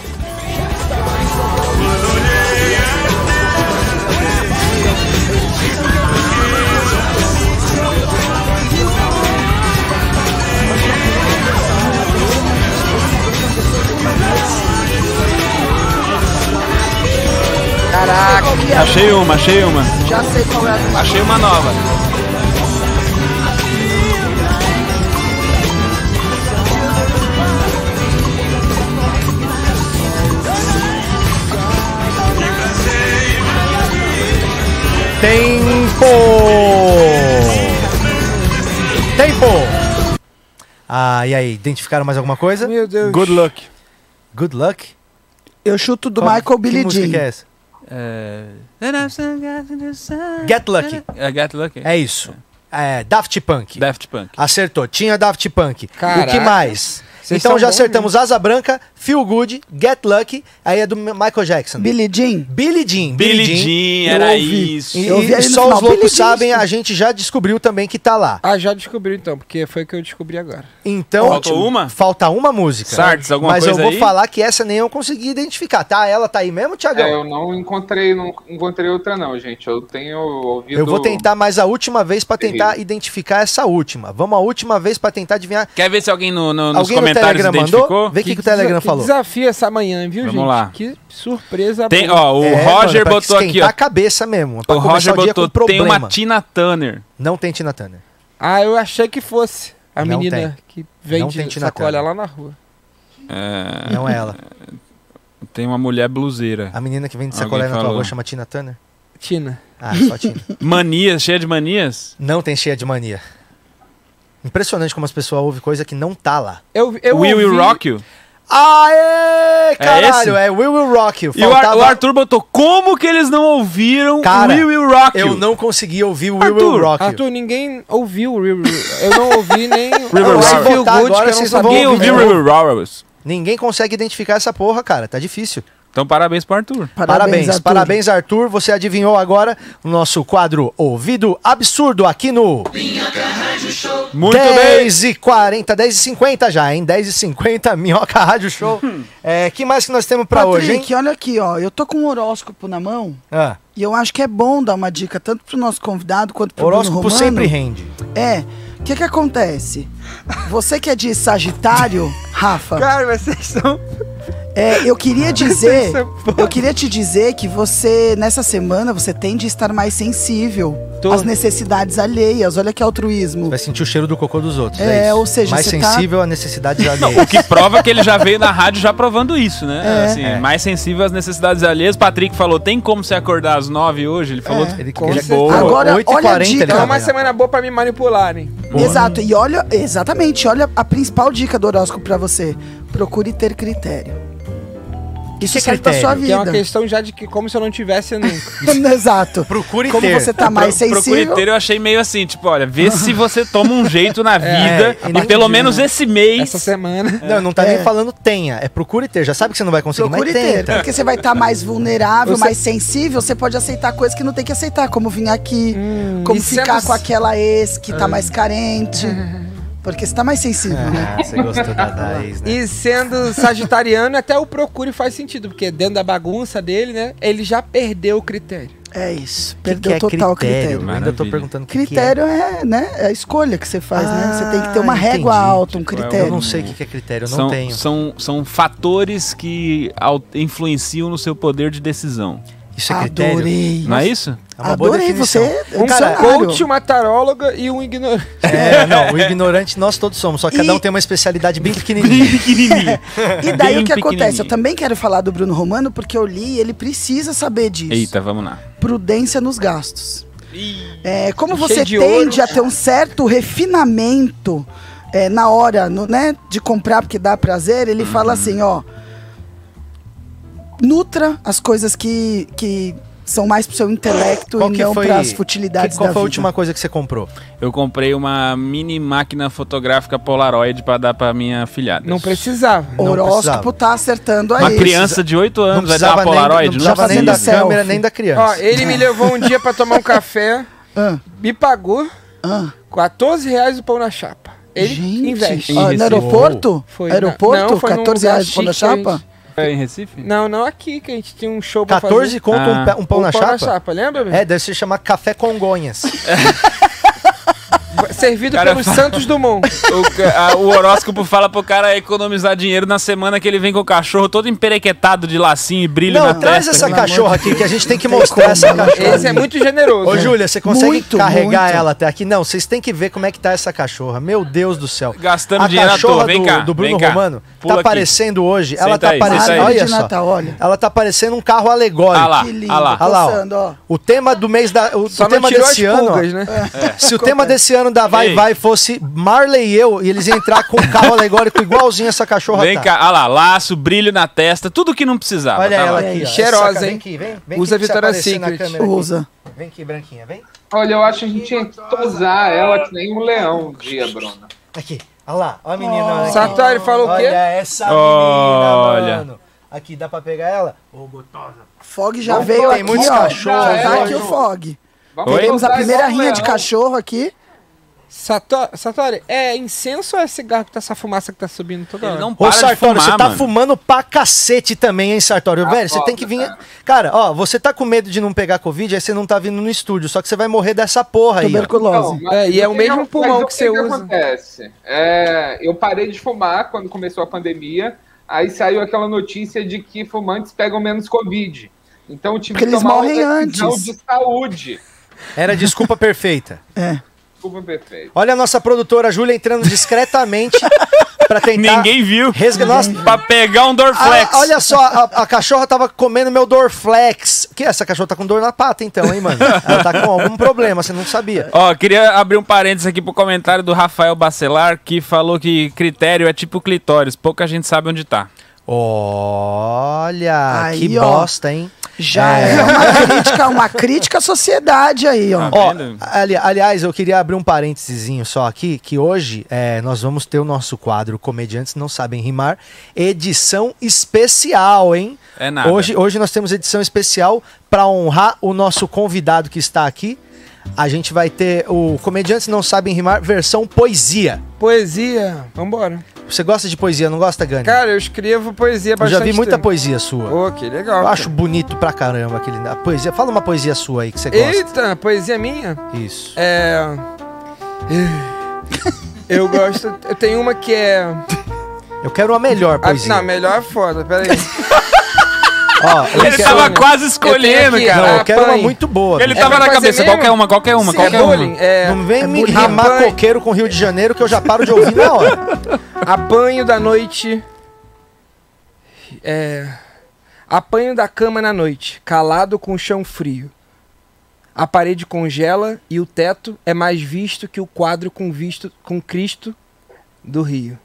Caraca. Achei uma, achei uma. Já sei qual é a do Achei uma nova. Tempo! Tempo! Ah, e aí, identificaram mais alguma coisa? Meu Deus. Good luck. Good luck? Eu chuto do Qual- Michael que Billy música Jean. que é essa? É... Get Lucky. É Get Lucky. É isso. É, Daft Punk. Daft Punk. Acertou. Tinha Daft Punk. O que Caraca. mais? Vocês então já bons acertamos Asa Branca, Feel Good, Get Lucky, aí é do Michael Jackson. Billy Jean. Billy Jean. Billy Jean, Eu era ouvi. isso. E, e só final, os loucos Billy Jean, sabem, a gente já descobriu também que tá lá. Ah, já descobriu então, porque foi que eu descobri agora. Então, Faltou uma? Falta uma música. Sardes, alguma Mas coisa eu vou aí? falar que essa nem eu consegui identificar, tá? Ela tá aí mesmo, Tiagão? É, eu não encontrei, não encontrei outra não, gente. Eu tenho ouvido. Eu vou tentar mais a última vez pra tentar Terrível. identificar essa última. Vamos a última vez pra tentar adivinhar. Quer ver se alguém no, no- nos Alguém no comentários Telegram identificou? mandou? Vê o que, que o Telegram falou. Desafio essa manhã, viu, Vamos gente? lá. Que surpresa Tem, boa. ó, o É, Roger mano, pra botou aqui, ó. a cabeça mesmo. O Roger botou, tem problema. uma Tina Turner. Não tem Tina Turner. Ah, eu achei que fosse a Não menina tem. que vende tem sacola Turner. lá na rua. É, Não é ela. tem uma mulher bluseira. A menina que vende sacolé na tua rua chama Tina Turner? Tina. Ah, só Tina. Manias, cheia de manias. não tem cheia de mania. Impressionante como as pessoas ouvem coisa que não tá lá. Eu, eu Will ouvi... Will Rock You. Aê, caralho, é, We Will Rock You. E o, Ar- Faltava- o Arthur botou, como que eles não ouviram Cara, Will Will Rock You? Eu não consegui ouvir Arthur, Will Rock You. Arthur, ninguém ouviu o Will Will. Eu não ouvi nem o Will Will I Rock. Feel Good, agora, que eu não vocês não vão sabia. Ouvir ouviu Will Will Rock You? Ninguém consegue identificar essa porra, cara. Tá difícil. Então parabéns pro Arthur. Parabéns, Arthur. parabéns, Arthur. Você adivinhou agora o nosso quadro Ouvido Absurdo aqui no Muito bem. 10 e 40, 10 e 50 já, hein? 10 e 50, Minhoca Rádio Show. é, que mais que nós temos pra hoje, hein? Olha aqui, ó. Eu tô com um horóscopo na mão Ah, e eu acho que é bom dar uma dica tanto pro nosso convidado quanto pro Bruno horóscopo Romano. sempre rende. É. O que que acontece? Você que é de Sagitário, Rafa, Cara, vocês são... é, eu queria dizer, Vocês são eu queria te dizer que você nessa semana você tende a estar mais sensível Tô. às necessidades alheias. Olha que altruísmo. Vai sentir o cheiro do cocô dos outros. É, isso. ou seja, mais você tá- sensível a necessidades O alheias. que prova que ele já veio na rádio já provando isso, né? É. Assim, É. mais sensível às necessidades alheias. Patrick falou, tem como você acordar às nove hoje? Ele falou, Ele, Com ele é boa. Agora, 8 olha a 40 dica. ele É tá uma semana boa pra me manipularem. Exato. E olha, exatamente, olha a principal dica do horóscopo pra você. Procure ter critério. Isso pra critério? sua Que é uma vida. questão já de que como se eu não tivesse nunca. Exato. Procure Como ter. você tá mais Pro- sensível. Procure ter, eu achei meio assim, tipo, olha, vê se você toma um jeito na vida e e, pelo menos né? esse mês. Essa semana. Não, não tá É. nem falando tenha. É procure ter. Já sabe que você não vai conseguir, Procure mas ter, tenta. porque você vai estar mais vulnerável, Você- mais sensível, você pode aceitar coisas que não tem que aceitar, como vir aqui, como e ficar sendo- com aquela ex que tá mais carente. Porque você tá mais sensível, né? Ah, você gostou da, da ex, né? E sendo sagitariano, até o procure faz sentido, porque dentro da bagunça dele, né, ele já perdeu o critério. É isso. que Perdeu é total critério? critério. Ainda tô perguntando o que, que é. Critério é, né? É a escolha que você faz, né? Você tem que ter uma Ah, régua entendi. alta, um Tipo, é, critério. Eu não sei o que que é critério, eu não são, tenho. São, são fatores que influenciam no seu poder de decisão. Isso é critério? Adorei. Não é isso? É uma boa Adorei definição. você. é Um Cara, coach, uma taróloga e um ignorante. É, não, o ignorante nós todos somos, só que cada E- um tem uma especialidade bem pequenininha. E daí Bem o que acontece? Eu também quero falar do Bruno Romano porque eu li e ele precisa saber disso. Eita, vamos lá. Prudência nos gastos. É, como Cheio você de tende ouro. a ter um certo refinamento é, na hora no- né, de comprar porque dá prazer, ele Uhum. fala assim, ó. Nutra as coisas que, que são mais pro seu intelecto Qual e que não foi, para as futilidades que- qual da foi a última coisa que você comprou? Eu comprei uma mini máquina fotográfica Polaroid pra dar pra minha filhada. Não precisava. Não Horóscopo precisava. tá acertando aí. Uma criança de 8 anos vai dar uma nem, Polaroid? não precisava nem fazendo da selfie. câmera, nem da criança. Ó, ele me levou um dia pra tomar um café, Ah, me pagou ah. 14 reais o pão na chapa. Ele Gente, investe. Em no aeroporto? Foi, aeroporto? não, foi num 14 lugar reais de pão na chapa? É em Recife? Não, não aqui, que a gente tinha um show pra 14 fazer. conto um, Ah. pe- um pão O na chapa? lembra? meu? É, deve se chamar Café Congonhas. Servido Cara, pelos Santos Dumont. O, a- o horóscopo fala pro cara economizar dinheiro na semana que ele vem com o cachorro todo emperequetado de lacinho e brilho Não, na traz testa. essa cachorra aqui que a gente tem que mostrar essa né? cachorra. Esse é muito generoso. Ô, Júlia, você consegue Muito, carregar muito. ela até aqui? Não, vocês têm que ver como é que tá essa cachorra. Meu Deus do céu. Gastando a dinheiro à cachorra toa. Vem do, cá, do Bruno vem cá. Romano Pula tá aqui. aparecendo hoje. ela Senta tá aí, aparecendo. Olha só. Natal, olha. Ela tá parecendo um carro alegórico. Ah lá, Que lindo, ah lá. Ah lá, ó. coçando, ó. O tema do mês da. O, tema desse ano. pulgas, né? Se o tema desse ano da Vai Ei. Vai fosse Marley e eu, e eles iam entrar com um carro alegórico igualzinho essa cachorra Vem tá. cá, ah lá, laço, brilho na testa, tudo que não precisava. Olha tá ela lá. aqui. ó. Cheirosa, Essa- hein? Vem aqui, vem. vem Usa aqui aparecer na Secret. câmera aqui. Usa. Vem aqui, branquinha, vem. Olha, eu acho que a gente tinha que tosar ela que nem um leão um dia, Bruna. Aqui, olha lá, olha a menina. olha aqui. Sartori falou o quê? Olha essa menina, Olha. mano. Aqui, dá pra pegar ela? Ô, gostosa. Fog já Vamos veio aqui, muitos ó. cachorros Já tá aqui o Fog. Vamos Oi? Temos a primeira rinha de cachorro aqui. Sato- Satori, é incenso ou é cigarro que tá essa fumaça que tá subindo toda Ele hora? não Ô, para de Sartório, fumar, você tá mano. fumando pra cacete também, hein, Sartório? Velho, você tem que vir. foda, Cara, ó, você tá com medo de não pegar Covid, aí você não tá vindo no estúdio, só que você vai morrer dessa porra aí. Tuberculose. É, e é o que mesmo pulmão o que você usa. acontece? É, eu parei de fumar quando começou a pandemia, aí saiu aquela notícia de que fumantes pegam menos Covid. Então eu tive Porque que eles tomar morrem uma antes. de saúde. Era a desculpa perfeita. Desculpa, perfeito. Olha a nossa produtora Júlia entrando discretamente pra tentar. Ninguém viu. Resga... Nossa, Pra pegar um Dorflex. Ah, olha só, a, a cachorra tava comendo meu Dorflex. Que essa cachorra tá com dor na pata, então, hein, mano? Ela tá com algum problema, você não sabia. Ó, queria abrir um parênteses aqui pro comentário do Rafael Bacelar, que falou que critério é tipo clitóris, pouca gente sabe onde tá. Olha, Aí, que ó. bosta, hein? Já é, uma crítica, uma crítica à sociedade aí, ó. Tá Ó, ali- aliás, eu queria abrir um parênteses só aqui, que hoje é, nós vamos ter o nosso quadro Comediantes Não Sabem Rimar, edição especial, hein? É nada. Hoje, hoje nós temos edição especial para honrar o nosso convidado que está aqui. A gente vai ter o Comediantes Não Sabem Rimar versão poesia. Poesia, vambora. Você gosta de poesia, não gosta, Gani? Cara, eu escrevo poesia eu bastante já vi muita tempo. poesia sua. Ô, que legal. Eu acho bonito pra caramba aquele a poesia. Fala uma poesia sua aí que você gosta. Eita, poesia minha? Isso. É. Eu gosto. Eu tenho uma que é. Eu quero uma melhor Ah, poesia. não, melhor é foda, peraí. Ó, Ele quero- tava quase escolhendo, aqui, cara. Não, eu quero uma muito boa. Ele bicho. tava na cabeça, mesmo? qualquer uma, qualquer uma, é qualquer uma. bullying. É, Não vem é me rimar Apanho- coqueiro com Rio de Janeiro que eu já paro de ouvir na hora. Apanho da noite. É. Apanho da cama na noite, calado com o chão frio. A parede congela e o teto é mais visto que o quadro com visto com Cristo do Rio.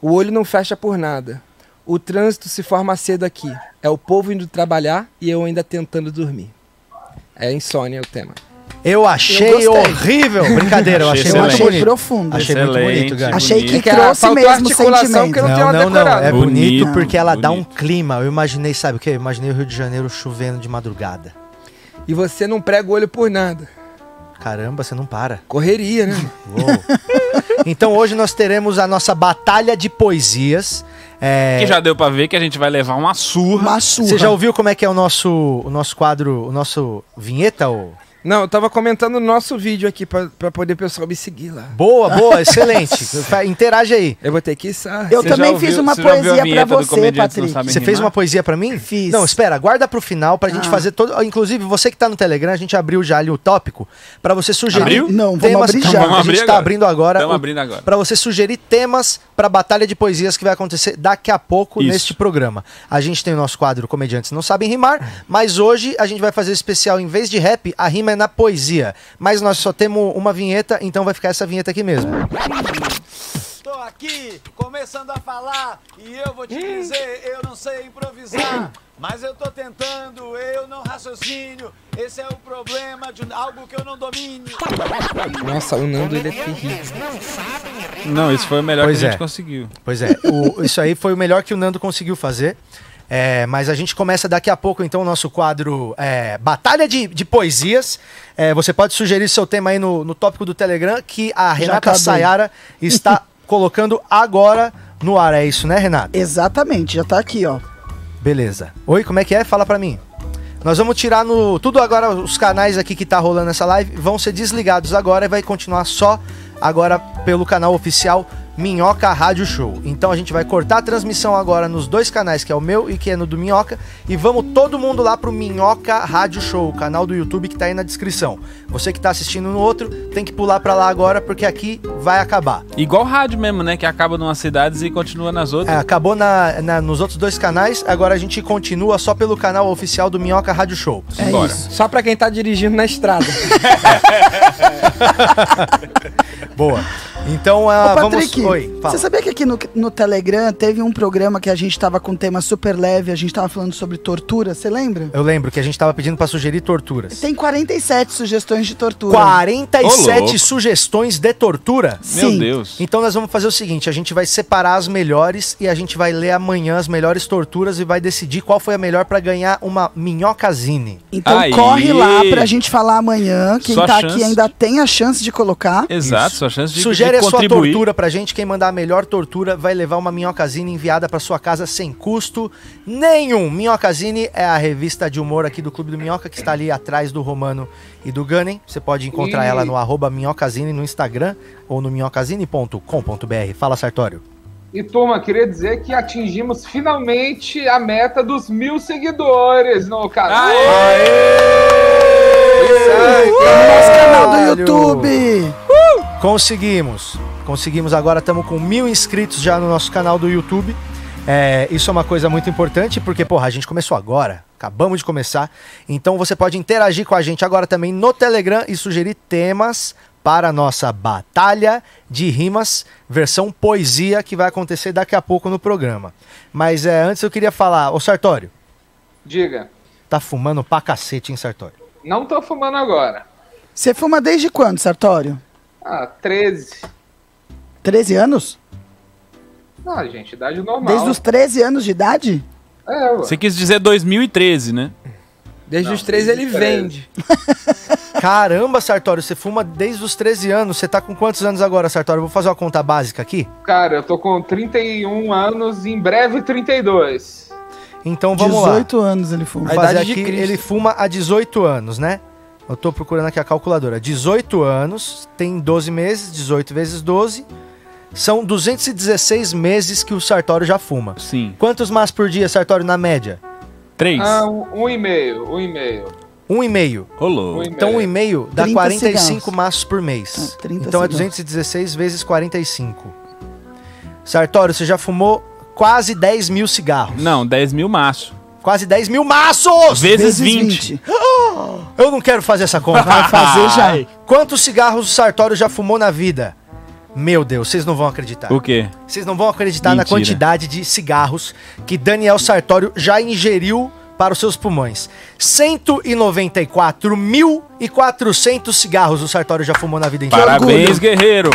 O olho não fecha por nada. O trânsito se forma cedo aqui. É o povo indo trabalhar e eu ainda tentando dormir. É insônia o tema. Eu achei Eu horrível. Brincadeira, eu achei, Achei Eu muito achei bonito. profundo. Achei muito Excelente, bonito, Gani. Achei que bonito. É trouxe faltou mesmo articulação sentimento. que eu não Não, tenho não, não. decorado. É bonito Bonito. porque ela dá um Bonito. clima. Eu imaginei, sabe o quê? Eu imaginei o Rio de Janeiro chovendo de madrugada. E você não prega o olho por nada. Caramba, você não para. Correria, né? Uou. Então hoje nós teremos a nossa batalha de poesias. É, Que já deu pra ver que a gente vai levar uma surra. Uma surra. Você já ouviu como é que é o nosso, o nosso quadro, o nosso vinheta? Ô? Não, eu tava comentando o nosso vídeo aqui pra, pra poder o pessoal me seguir lá. Boa, boa, excelente. Interage aí. Eu vou ter que ah, Eu Você também ouviu- fiz uma poesia do você, Patrick. Você fez uma poesia pra mim? Fiz. Não, espera, guarda pro final pra gente Ah. fazer todo. Inclusive, você que tá no Telegram, a gente abriu já ali o tópico pra você sugerir. Abriu? Não, vamos temas. abrir já. Então, a gente tá agora. abrindo agora. Tamo o- abrindo agora. Pra você sugerir temas pra batalha de poesias que vai acontecer daqui a pouco Isso. neste programa. A gente tem o nosso quadro Comediantes Não Sabem Rimar, mas hoje a gente vai fazer especial, em vez de rap, a rima é na poesia. Mas nós só temos uma vinheta, então vai ficar essa vinheta aqui mesmo. Tô aqui, começando a falar, e eu vou te dizer, eu não sei improvisar. Mas eu tô tentando, eu não raciocínio. Esse é o problema de algo que eu não domino. Nossa, o Nando ele é terrível. Não, isso foi o melhor Pois que a é. gente conseguiu. Pois é, o- isso aí foi o melhor que o Nando conseguiu fazer. É, mas a gente começa daqui a pouco, então, o nosso quadro é, Batalha de, de Poesias. É, você pode sugerir seu tema aí no, no tópico do Telegram, que a Renata. Sayara está colocando agora no ar. É isso, né, Renata? Exatamente, já tá aqui, ó. Beleza. Oi, como é que é? Fala pra mim. Nós vamos tirar no. Tudo agora, os canais aqui que tá rolando essa live vão ser desligados agora e vai continuar só agora pelo canal oficial Minhoca Rádio Show. Então a gente vai cortar a transmissão agora nos dois canais, que é o meu e que é no do Minhoca, e vamos todo mundo lá pro Minhoca Rádio Show, o canal do YouTube que tá aí na descrição. Você que tá assistindo no outro, tem que pular pra lá agora porque aqui vai acabar. Igual rádio mesmo, né? Que acaba numas cidades e continua nas É, outras. acabou na, na- nos outros dois canais, agora a gente continua só pelo canal oficial do Minhoca Rádio Show. É Bora. isso. Só pra quem tá dirigindo na estrada. Boa. Então, ah, Ô, vamos. Oi, fala. você sabia que aqui no, no Telegram teve um programa que a gente tava com tema super leve, a gente tava falando sobre tortura, você lembra? Eu lembro que a gente tava pedindo pra sugerir torturas. Tem 47 sugestões de tortura. 47 Ô, louco. sugestões de tortura? Meu Sim. Deus. Então nós vamos fazer o seguinte, a gente vai separar as melhores e a gente vai ler amanhã as melhores torturas e vai decidir qual foi a melhor pra ganhar uma minhocazine. Então Aí. corre lá pra gente falar amanhã. Quem Sua tá chance. aqui ainda tem a chance de colocar. Exato, sua chance de, Sugere de a sua tortura pra gente, quem mandar a melhor tortura vai levar uma minhocazine enviada pra sua casa sem custo nenhum. Minhocazine é a revista de humor aqui do Clube do Minhoca que está ali atrás do Romano e do Gunning. Você pode encontrar E- ela no arroba minhocazine no Instagram ou no minhocazine.com.br. Fala, Sartório. E turma, queria dizer que atingimos finalmente a meta dos mil seguidores no canal. No nosso canal do Caralho. YouTube. Conseguimos. Conseguimos agora, estamos com mil inscritos já no nosso canal do YouTube. É, isso é uma coisa muito importante, porque, porra, a gente começou agora. Acabamos de começar. Então você pode interagir com a gente agora também no Telegram e sugerir temas para a nossa batalha de rimas, versão poesia, que vai acontecer daqui a pouco no programa. Mas é, antes eu queria falar, ô Sartório, Diga, tá fumando pra cacete, hein, Sartório? não tô fumando agora. Você fuma desde quando, Sartório? Ah, 13. 13 anos? Ah, gente, idade normal. Desde os 13 anos de idade? É, ué. Você quis dizer 2013, né? Desde Não, os três desde ele os treze. vende. Caramba, Sartório, você fuma desde os 13 anos. Você tá com quantos anos agora, Sartório? Vou fazer uma conta básica aqui. Cara, eu tô com 31 anos, em breve 32. Então vamos 18 anos ele fuma. lá. A idade de aqui, Cristo. ele fuma há 18 anos, né? Eu tô procurando aqui a calculadora. 18 anos, tem 12 meses, 18 vezes 12. São 216 meses que o Sartório já fuma. Sim. Quantos maços por dia, Sartório, na média? Três. Ah, um, um e meio, um e meio. Um e meio. Rolou. Um Então, um e meio dá 30 45 cigarros. maços por mês. Ah, 30 então é cigarros. 216 vezes 45. Sartório, você já fumou quase 10 mil cigarros. Não, 10 mil maço. Quase 10 mil maços! Vezes 20. Eu não quero fazer essa conta. Vai fazer já. Quantos cigarros o Sartório já fumou na vida? Meu Deus, vocês não vão acreditar. O quê? Vocês não vão acreditar na Mentira. quantidade de cigarros que Daniel Sartório já ingeriu para os seus pulmões. 194.400 cigarros o Sartório já fumou na vida inteira. Parabéns, orgulho. guerreiro.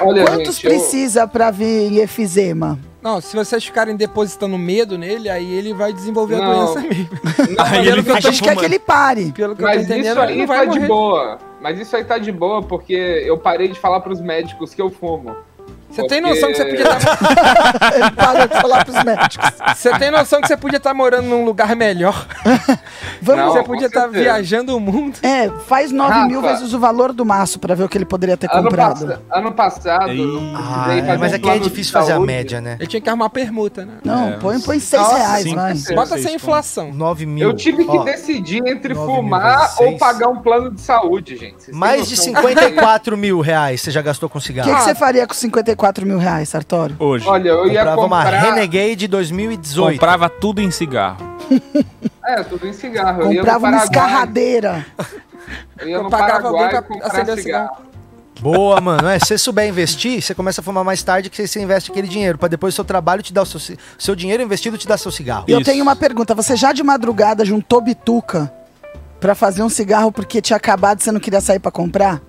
Olha, Quantos gente, eu- precisa pra vir efizema? Não, se vocês ficarem depositando medo nele, aí ele vai desenvolver a Não. doença mesmo. Não, Aí ele A fica gente quer que ele pare. Pelo que eu tô mas entendendo, isso ele aí não vai tá de morrer. boa. Mas isso aí tá de boa, porque eu parei de falar pros médicos que eu fumo. Você tem Porque- noção que você podia estar. Ele parou de falar pros médicos. Você tem noção que você podia estar morando num lugar melhor? Vamos, Não, você podia estar certeza. viajando o mundo. É, faz 9 Rafa. mil vezes o valor do maço pra ver o que ele poderia ter Ano, comprado. passa- ano passado, eu Ah, fazer mas um aqui é difícil fazer a média, né? Ele tinha que arrumar uma permuta, né? Não, É, põe, põe 6 Nossa, reais, cinco, vai. seis. Bota sem inflação. 9 mil. Eu tive que Ó, decidir entre 9 mil fumar ou pagar um plano de saúde, gente. Vocês Mais de noção? 54 mil reais você já gastou com O que, cigarro. que você faria com 54 mil reais, Sartório? Hoje. Olha, eu ia Comprava uma comprar... Renegade 2018. Comprava tudo em cigarro. É, tudo em cigarro. Eu Comprava uma escarradeira. Eu ia no pagava alguém Paraguai pra comprar acender cigarro. Boa, mano. É, se você souber investir, você começa a fumar mais tarde que você investe aquele dinheiro. Pra depois o seu trabalho te dar o seu, seu dinheiro investido te dar seu cigarro. E eu Isso. tenho uma pergunta. Você já de madrugada juntou bituca pra fazer um cigarro porque tinha acabado e você não queria sair pra comprar?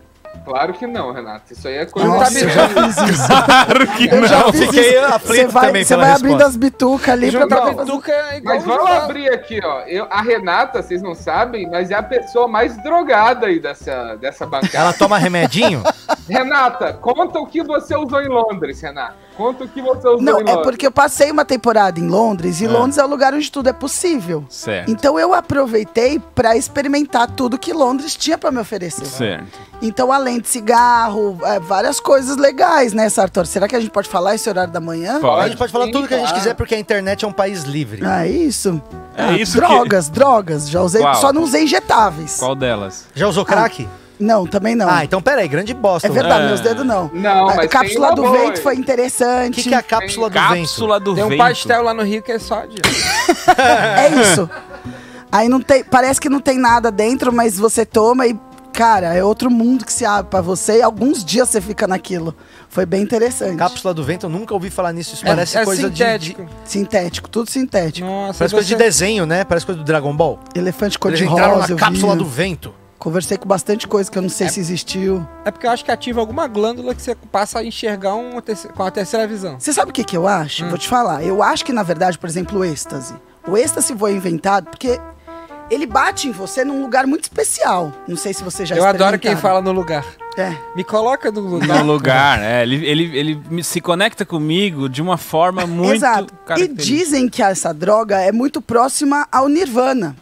Claro que não, Renato. Isso aí é coisa... Nossa, de- eu já fiz isso. Claro que Eu já Eu fiz fiquei isso. aflito Você vai, também você vai abrindo as bitucas ali pra Não, bituca é igual Mas vamos jogar- abrir aqui, ó. Eu, a Renata, vocês não sabem, mas é a pessoa mais drogada aí dessa, dessa bancada. Ela toma remedinho? Renata, conta o que você usou em Londres, Renata. Conta o que você usou Não, em é porque eu passei uma temporada em Londres e Londres é o lugar onde tudo é possível. Certo. Então eu aproveitei pra experimentar tudo que Londres tinha pra me oferecer. Certo. Então, além de cigarro, é, várias coisas legais, né, Sartor? Será que a gente pode falar esse horário da manhã? A gente pode falar Sim, tudo que a gente quiser porque a internet é um país livre. Ah, isso. É Ah, isso que- drogas, drogas. Já usei, Qual? só não usei injetáveis. Qual delas? Já usou crack? Não, também não. Ah, então peraí, grande bosta. é verdade, É. meus dedos não. Não, a mas cápsula do vento foi O interessante. que, que é a cápsula do Cápsula do Tem um vento. pastel lá no Rio que é só de. É isso. Aí não tem, parece que não tem nada dentro, mas você toma e, cara, é outro mundo que se abre pra você e alguns dias você fica naquilo. Foi bem interessante. vento? Cápsula do vento, eu nunca ouvi falar nisso. Isso É, parece é coisa de- sintético. de. Sintético, tudo sintético. Nossa, Parece coisa de desenho, né? Parece coisa do Dragon Ball. Elefante Eles entraram cor-de-rosa, na cápsula vi. do vento. Conversei com bastante coisa que eu não sei se existiu. É porque eu acho que ativa alguma glândula que você passa a enxergar um com a terceira visão. Você sabe o que, que eu acho? Hum. Vou te falar. Eu acho que, na verdade, por exemplo, o êxtase. O êxtase foi inventado porque ele bate em você num lugar muito especial. Não sei se você já eu adoro quem fala no lugar. É. Me coloca no lugar. No lugar, é. Ele, ele, ele se conecta comigo de uma forma muito Exato. E dizem que essa droga é muito próxima ao Nirvana.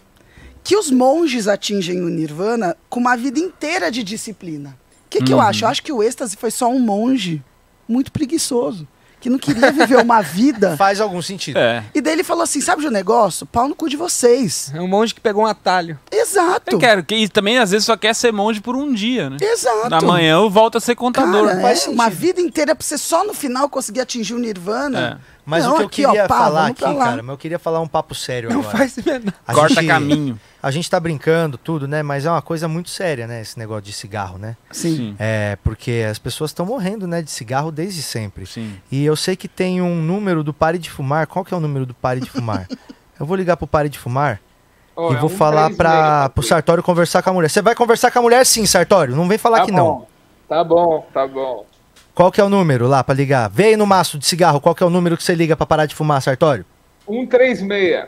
Que os monges atingem o Nirvana com uma vida inteira de disciplina. O que, que eu Uhum. acho? Eu acho que o êxtase foi só um monge muito preguiçoso. Que não queria viver uma vida. Faz algum sentido. É. E daí ele falou assim: sabe de um negócio? Pau no cu de vocês. É um monge que pegou um atalho. Exato. Eu quero, que e também às vezes só quer ser monge por um dia, né? Exato. Na manhã eu volto a ser contador. Cara, faz é, uma vida inteira pra você só no final conseguir atingir o Nirvana. Mas Não, o que eu aqui, ó, queria pá, falar aqui, cara, mas eu queria falar um papo sério Não agora. faz menor. A Corta gente- caminho. A gente tá brincando, tudo, né? Mas é uma coisa muito séria, né? Esse negócio de cigarro, né? Sim. Sim. É, porque as pessoas estão morrendo, né, de cigarro desde sempre. Sim. E eu sei que tem um número do Pare de Fumar. Qual que é o número do Pare de Fumar? eu vou ligar pro Pare de Fumar Ó, e é vou um falar meia, pro Sartório conversar com a mulher. Você vai conversar com a mulher sim, Sartório. Não vem falar Tá que bom. não. Tá bom, tá bom. Qual que é o número lá pra ligar? Vê aí no maço de cigarro, qual que é o número que você liga pra parar de fumar, Sartório? 136.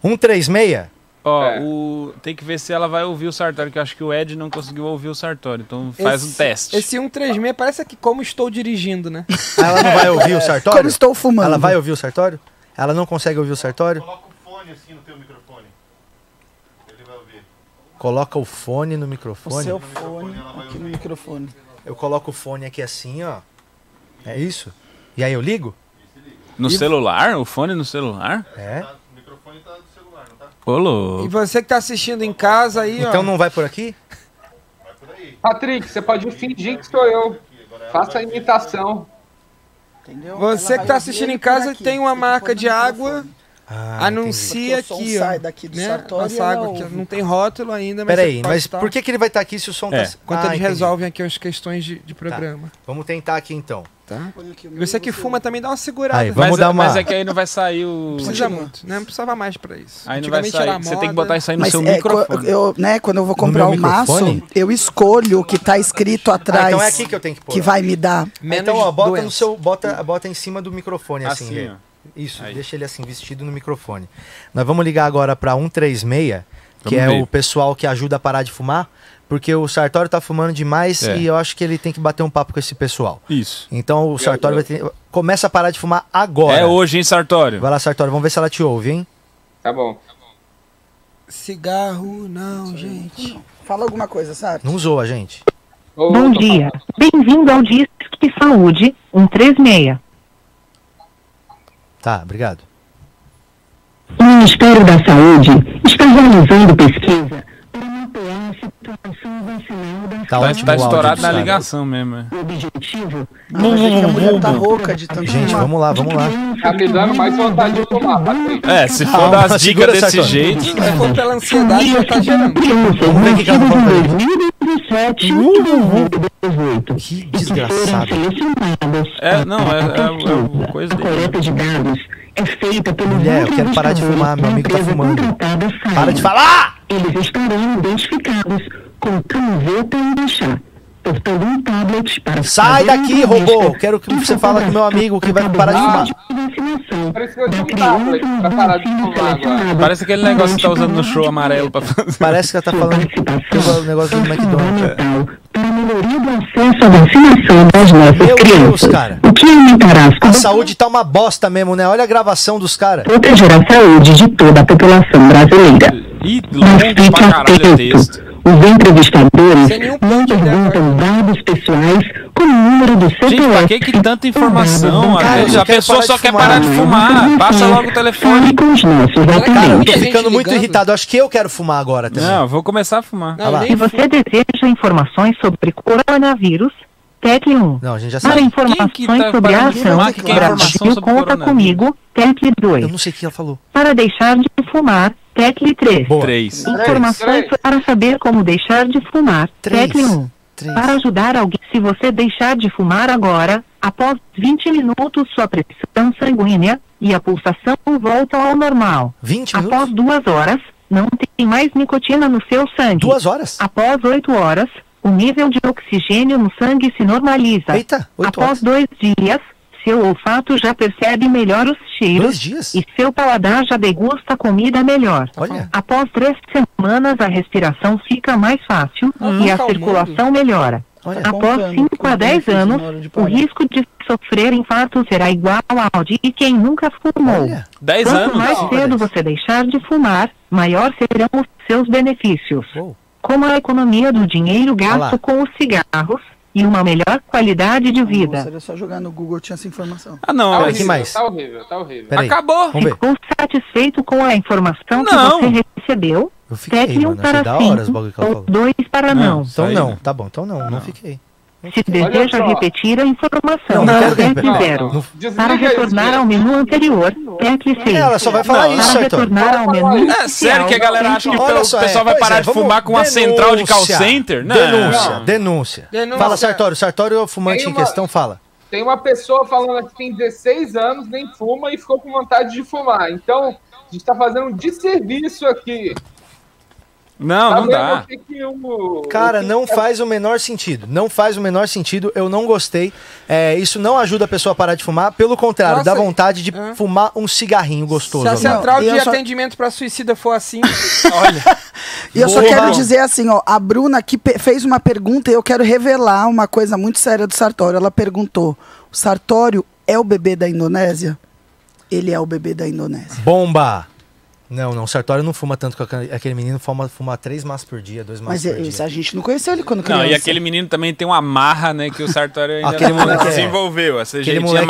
136? Ó, É. o... tem que ver se ela vai ouvir o Sartório, que eu acho que o Ed não conseguiu ouvir o Sartório. Então faz um Esse- teste. Esse 136 parece que como estou dirigindo, né? Ah, Ela não vai ouvir o Sartório? Como estou fumando. Ela vai ouvir o Sartório? Ela não consegue ouvir o Sartório? Coloca o fone assim no teu microfone. Ele vai ouvir. Coloca o fone no O microfone. seu fone aqui no microfone. Eu coloco o fone aqui assim, ó. É isso? E aí eu ligo? No celular? O fone no celular? É. O microfone tá do celular, não tá? Ô, louco. E você que tá assistindo em casa aí, Então ó. não vai por aqui? Vai por aí. Patrick, você pode fingir que sou eu. Faça a imitação. Entendeu? Você Ela que tá assistindo em casa e tem uma marca de no água. Ah, anuncia aqui, sai ó. daqui do Né? Sartório Essa água aqui, não tem rótulo ainda, mas Peraí, mas estar- por que, que ele vai estar aqui se o som É. tá. Enquanto Ah, eles entendi. resolvem aqui as questões de, de programa. Vamos tentar aqui então. Tá? Você que fuma também dá uma segurada. Aí, vamos mas, dar uma- mas é que aí não vai sair o. Não precisa muito, né? Não precisava mais pra isso. Aí não vai sair. Você tem que botar isso aí no Mas seu é, microfone. eu, né, quando eu vou comprar o maço, eu escolho o que tá escrito Ah, atrás. então é aqui que eu tenho que pôr. que vai me dar. Menos então, ó, bota no seu. Bota, bota em cima do microfone, assim. Assim, Rê. ó. Isso, Aí. deixa ele assim, vestido no microfone. Nós vamos ligar agora pra 136, que Vamos é ver. o pessoal que ajuda a parar de fumar, porque o Sartório tá fumando demais É. e eu acho que ele tem que bater um papo com esse pessoal. Isso. Então o Sartório vai ter... começa a parar de fumar agora. É hoje, hein, Sartório? Vai lá, Sartório, vamos ver se ela te ouve, hein? Tá bom. Cigarro, não, gente. Fala alguma coisa, Sarto. Não zoa, gente. Bom dia. Bem-vindo ao Disque Saúde 136. Tá, obrigado. O Ministério da Saúde está realizando pesquisa para mapear a situação vacinal da tá, tá ótimo, tá estourado na ligação mesmo. É. O objetivo. É não, não, tá rouca de tanto Gente, vamos lá, vamos lá. Tá me dando mais vontade de tomar. Tá? É, se for dar as dicas desse jeito. Se for pela ansiedade, já tá gerando. Vamos ver o que é 2017 uh! e 2018. Que desgraçado. Que foram selecionadas. É, não, é, é, é coisa A coleta de dados é feita pelo Mulher, eu quero parar de fumar, meu amigo tá fumando. Para de falar! Eles estarão identificados com camiseta e deixar portando um tablet para Sai daqui, robô! Quero que você fale com meu amigo que vai parar de fumar. Parece aquele negócio que tá usando no show amarelo pra fazer. Parece que ela tá falando do negócio do McDonald's. fundamental para a melhoria do acesso à vacinação das nossas Meu Deus, crianças. cara. O que aumentará as A saúde tá uma bosta mesmo, né? Olha a gravação dos caras. proteger a saúde de toda a população brasileira. Ih, longo fique pra caralho o atento. texto. Os entrevistadores não perguntam dados pessoais como o número do CPF. Gente, pra que que tanta informação? Cara, a pessoa só quer parar de fumar. Passa logo o telefone. Fale com os nossos Cara, eu tô ficando muito irritado. Acho que eu quero fumar agora também. Não, vou começar a fumar. Não, Se você deseja informações sobre coronavírus, tecle 1. Não, a gente já Para sabe. informações Quem que tá sobre a ação informação Brasil conta comigo, tecle 2. Eu não sei o que ela falou. Para deixar de fumar, tecle 3. Boa. Três. Informações Três. para saber como deixar de fumar, Três. tecle 1. Três. Para ajudar alguém, se você deixar de fumar agora, após 20 minutos sua pressão sanguínea e a pulsação voltam ao normal. 20 Após minutos? duas horas, não tem mais nicotina no seu sangue. Duas horas? Após 8 horas, o nível de oxigênio no sangue se normaliza. Eita, Após horas. dois dias, seu olfato já percebe melhor os cheiros Dois dias? e seu paladar já degusta a comida melhor. Olha. Após três semanas, a respiração fica mais fácil Uhum. e a Acalmando. circulação melhora. Olha. Após Contando 5 com a os 10 benefícios anos, de o risco de sofrer infarto será igual ao de quem nunca fumou. Olha. Dez Quanto anos? mais cedo você deixar de fumar, maior serão os seus benefícios. Uou. Como a economia do dinheiro gasto com os cigarros e uma melhor qualidade de vida. Nossa, era só jogar no Google, tinha essa informação. Ah, não. Tá mas- que horrível, mais? tá horrível, tá horrível. Peraí. Acabou. Ficou satisfeito com a informação Não. que você recebeu? Eu fiquei, Tecle um mano. Para da hora os sim ou dois para Não. não. Então Aí, não. né? Tá bom, então não. Não fiquei. Se deseja repetir a informação, Não, não zero. Não, Para retornar ao menu anterior, tecle 6. Ela só vai falar Não, isso, Para retornar ao menu É sério que a galera acha que o pessoal é, vai parar é, de fumar com uma central de call center? Não. Denúncia, denúncia. Fala, Sartório. Sartório é o fumante em questão, fala. Tem uma pessoa falando aqui que tem 16 anos, nem fuma e ficou com vontade de fumar. Então, a gente tá fazendo um desserviço aqui. Não, Tá não dá. que que Cara, que não que- faz o menor sentido. Não faz o menor sentido. Eu não gostei. É, isso não ajuda a pessoa a parar de fumar. Pelo contrário, Nossa, dá vontade de é. fumar um cigarrinho gostoso. Se a central de só- atendimento para suicida for assim, olha. E eu só Boa. quero dizer assim, ó, a Bruna aqui pe- fez uma pergunta e eu quero revelar uma coisa muito séria do Sartório. Ela perguntou: o Sartório é o bebê da Indonésia? Ele é o bebê da Indonésia. Bomba! Não, não. O Sartório não fuma tanto que aquele- menino fuma, fuma três maços por dia, dois Mas maços por é- dia. a gente não conheceu ele quando criança. Não, e aquele menino também tem uma marra, né, que o Sartório ainda Aquele não moleque é- desenvolveu. Essa Aquele jeitinha moleque,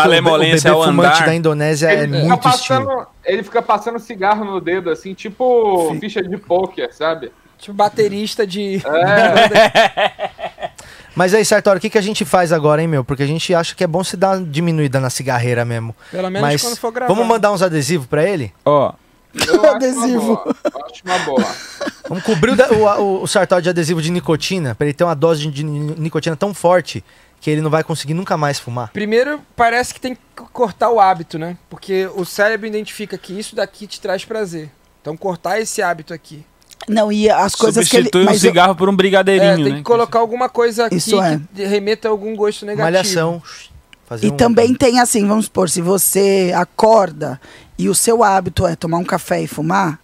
o, ao fumante andar. da Indonésia é Ele fica, muito estilo. passando, ele fica passando cigarro no dedo, assim, tipo ficha de pôquer, sabe? Tipo baterista de. É. Mas aí, Sartório, o que, que a gente faz agora, hein, meu? Porque a gente acha que é bom se dar uma diminuída na cigarreira mesmo. Pelo menos Mas quando for gravar. vamos mandar uns adesivos pra ele? Ó, Eu acho Adesivo. Uma boa, eu acho uma boa. Vamos cobrir o, o, o, Sartório de adesivo de nicotina, pra ele ter uma dose de, de nicotina tão forte que ele não vai conseguir nunca mais fumar. Primeiro, parece que tem que cortar o hábito, né? Porque o cérebro identifica que isso daqui te traz prazer. Então, cortar esse hábito aqui. Não, e as coisas que ele. substitui um Mas eu- cigarro por um É, brigadeirinho, tem né? que colocar alguma coisa aqui Isso é. que remeta a algum gosto negativo. Malhação. Fazer E um- também tem assim, vamos supor, se você acorda e o seu hábito é tomar um café e fumar,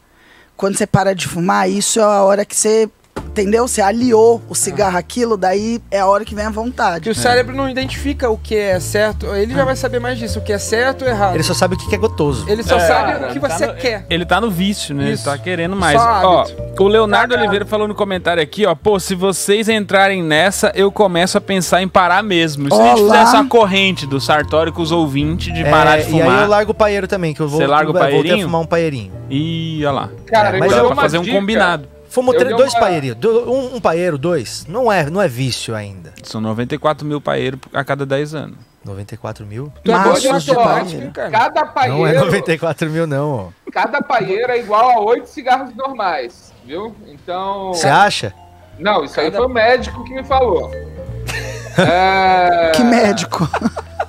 quando você para de fumar, isso é a hora que você entendeu? Você aliou o cigarro àquilo, daí é a hora que vem a vontade. Que o cérebro não identifica o que é certo. Ele já vai saber mais disso, o que é certo ou errado. Ele só sabe o que que é gostoso. Ele só É, sabe cara, o que tá você no- quer. Ele tá no vício, né? Isso. Ele tá querendo mais. Só Ó, hábito. o Leonardo Oliveira falou no comentário aqui, ó. Pô, se vocês entrarem nessa, eu começo a pensar em parar mesmo. E se a gente Olá. fizesse uma corrente do Sartório com os ouvintes de parar É, de e aí eu fumar. largo o paeiro também, que eu vou Você larga o eu voltei a paeirinho? fumar um paeirinho. Ih, olha lá. Cara, É, eu mas dou Dá eu- pra fazer um combinado. Fumo Eu dois uma- paeirinhos. do- Um, um paeiro, dois. Não é, não é vício ainda. São 94 mil paeiros a cada 10 anos. 94 mil? Tu é Maços de paeiro. cara. Cada Não é paieiro, 94 mil, não. ó. cada paieiro é igual a oito cigarros normais, viu? Então. Você acha? Não, isso aí Cada- foi o médico que me falou. É... Que médico.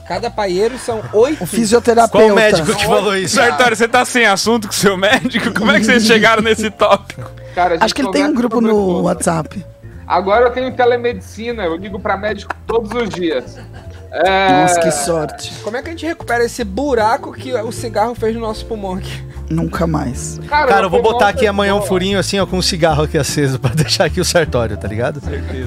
Cada paieiro são oito. O fisioterapeuta. Qual médico que falou isso? Sartório, você tá sem assunto com seu médico? Como é que vocês chegaram nesse tópico? Cara, Acho que ele tem um grupo no tudo. WhatsApp. Agora eu tenho telemedicina, eu ligo pra médico todos os dias. É... Nossa, que sorte. Como é que a gente recupera esse buraco que o cigarro fez no nosso pulmão aqui? Nunca mais. Cara, Cara, eu vou botar aqui amanhã um furinho assim, ó, com um cigarro aqui aceso, pra deixar aqui o sartório, tá ligado?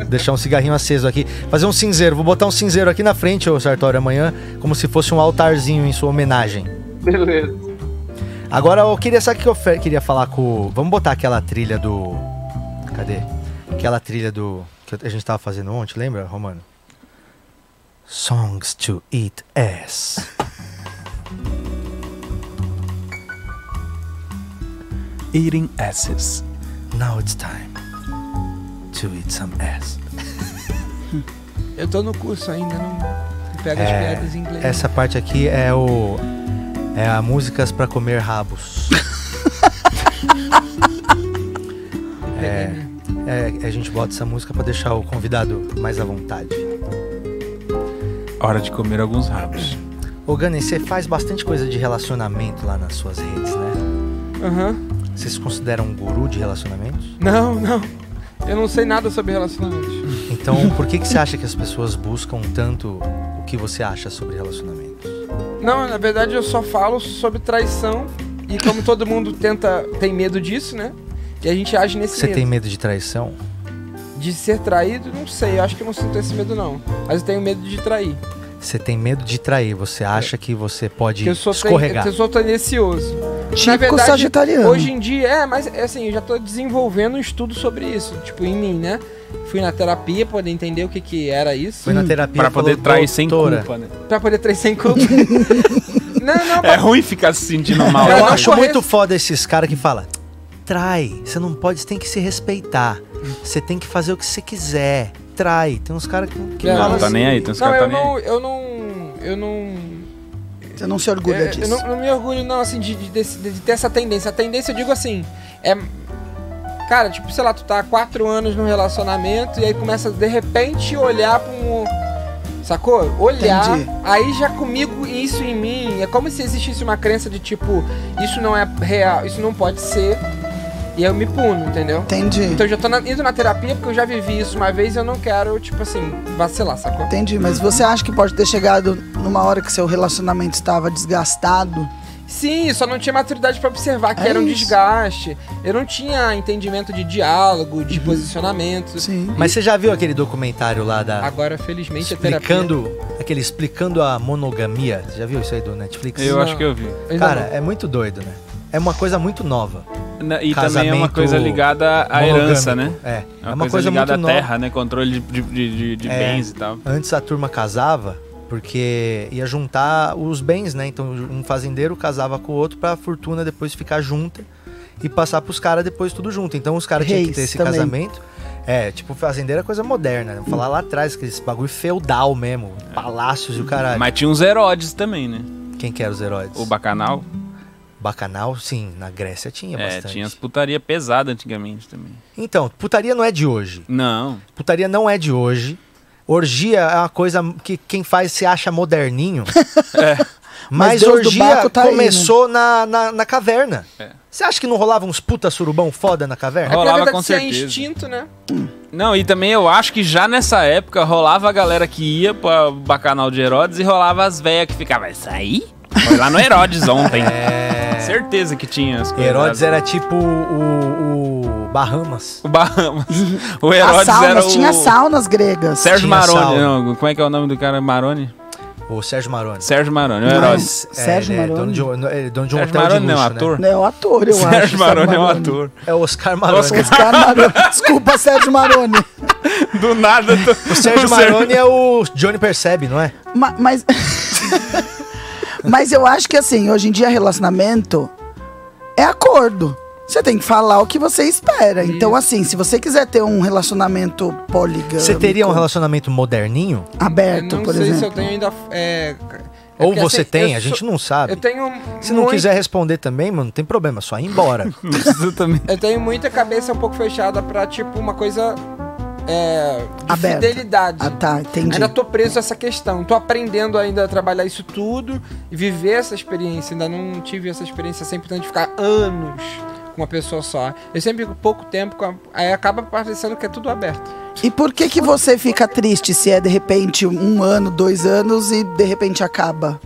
Deixar um cigarrinho aceso aqui. Fazer um cinzeiro. Vou botar um cinzeiro aqui na frente, ô sartório, amanhã, como se fosse um altarzinho em sua homenagem. Beleza. Agora eu queria, sabe o que eu queria falar com. Vamos botar aquela trilha do. Cadê? Aquela trilha do. Que a gente tava fazendo ontem, lembra, Romano? Songs to eat ass. Eating asses. Now it's time to eat some ass. Eu tô no curso ainda, não pego as É, piadas em inglês. essa parte aqui é o. É a músicas pra comer rabos. é, é, a gente bota essa música pra deixar o convidado mais à vontade. Hora de comer alguns rabos. Ô Gani, você faz bastante coisa de relacionamento lá nas suas redes, né? Aham. Você se considera um guru de relacionamentos? Não, não. Eu não sei nada sobre relacionamentos. Então, por que, que você acha que as pessoas buscam tanto o que você acha sobre relacionamentos? Não, na verdade eu só falo sobre traição. E como todo mundo tenta, tem medo disso, né? E a gente age nesse Você medo. tem medo de traição? De ser traído, não sei. Eu acho que eu não sinto esse medo, não. Mas eu tenho medo de trair. Você tem medo de trair, você acha que você pode eu sou, escorregar. eu sou tendencioso. Típico sagitariano. hoje em dia, é, mas é assim, eu já tô desenvolvendo um estudo sobre isso. Tipo, em mim, né? Fui na terapia pra poder entender o que que era isso. Foi na terapia Pra poder trair sem "Doutora, culpa, né? Pra poder trair sem culpa. não, não, É ruim ficar se sentindo mal. Eu acho corre- muito foda esses caras que falam, trai, você não pode, você tem que se respeitar. Você tem que fazer o que você quiser. Trai. Tem uns caras que, que Não, falam Não tá assim. nem aí, tem uns Não, caras eu tá nem aí. não, eu não. Eu não. Você não se orgulha É, eu disso. não, não me orgulho, não, assim, de, de, desse- de ter essa tendência. A tendência, eu digo assim, é. Cara, tipo, sei lá, tu tá há quatro anos num relacionamento e aí começa de repente olhar pra um. Sacou? Olhar. Entendi. Aí já comigo, isso em mim, é como se existisse uma crença de tipo, isso não é real, isso não pode ser. E eu me puno, entendeu? Entendi. Então eu já tô na- indo na terapia porque eu já vivi isso uma vez e eu não quero, tipo assim, vacilar, sacou? Entendi, mas você acha que pode ter chegado numa hora que seu relacionamento estava desgastado? Sim, só não tinha maturidade pra observar que É era um isso. desgaste. Eu não tinha entendimento de diálogo, de posicionamento. Uhum. Sim. Mas você já viu aquele documentário lá da. Agora, felizmente, a terapia. explicando. Aquele explicando a monogamia. Você já viu isso aí do Netflix? Eu Não. acho que eu vi. Cara, é muito doido, né? É uma coisa muito nova. Na- E também é uma Casamento coisa ligada à herança, né? monogâmico. É, É uma, coisa, ligada à terra, né? Controle de, de, de- de É. bens e tal. Antes a turma casava porque ia juntar os bens, né? Então um fazendeiro casava com o outro pra fortuna depois ficar junta e passar pros caras depois tudo junto. Então os caras tinham que ter esse também. casamento. É, tipo, fazendeiro é coisa moderna, né? Falar lá atrás, que esse bagulho feudal mesmo, palácios e o caralho. Mas tinha uns Herodes também, né? Quem que era os heróis? O Bacanal. Bacanal, sim, na Grécia tinha É, bastante. tinha as putaria pesada antigamente também. Então, putaria não é de hoje. Não. Putaria não é de hoje. Orgia é uma coisa que quem faz se acha moderninho. Mas, Mas do orgia Baco tá aí, começou na, na, na caverna. É. Você acha que não rolava uns puta surubão foda na caverna? É Rolava verdade, com isso é certeza. instinto, né? Não, e também eu acho que já nessa época rolava a galera que ia pra Bacanal de Herodes e rolava as velhas que ficavam, isso aí? Foi lá no Herodes ontem. É. Certeza que tinha as coisas. Herodes era tipo o, o Bahamas. O Bahamas. O Herodes era saunas, o... tinha saunas gregas. Sérgio Tinha Maroni. Não, como é que é o nome do cara? Maroni? O Sérgio Maroni. Sérgio Maroni, o Não, Herodes. É, Sérgio ele é Maroni. dono de um, ele é dono de um Sérgio hotel Maroni de não, luxo, ator. Né? É o ator, eu acho. Sérgio Maroni é um ator. É o Oscar Maroni. Oscar- Oscar Maroni. Desculpa, Sérgio Maroni. Do nada. Do... O Sérgio Maroni é o Johnny Percebe, não é? Ma- Mas, mas eu acho que assim, hoje em dia relacionamento é acordo. Você tem que falar o que você espera. Então, assim, se você quiser ter um relacionamento polígamo. Você teria um relacionamento moderninho? aberto, Eu não por sei se eu exemplo. tenho ainda. É, é Ou você assim, tem, a gente sou- não sabe. Eu tenho. Se não muito- quiser responder também, mano, não tem problema, só ir embora. Exatamente. Eu tenho muita cabeça um pouco fechada pra, tipo, uma coisa. É, de Aberta. fidelidade. Ah, tá, entendi. Ainda tô preso a essa questão. Tô aprendendo ainda a trabalhar isso tudo e viver essa experiência. Ainda não tive essa experiência 100% de ficar anos com uma pessoa só. Eu sempre fico pouco tempo, com a- aí acaba parecendo que é tudo aberto. E por que que você fica triste se é de repente um ano, dois anos e de repente acaba?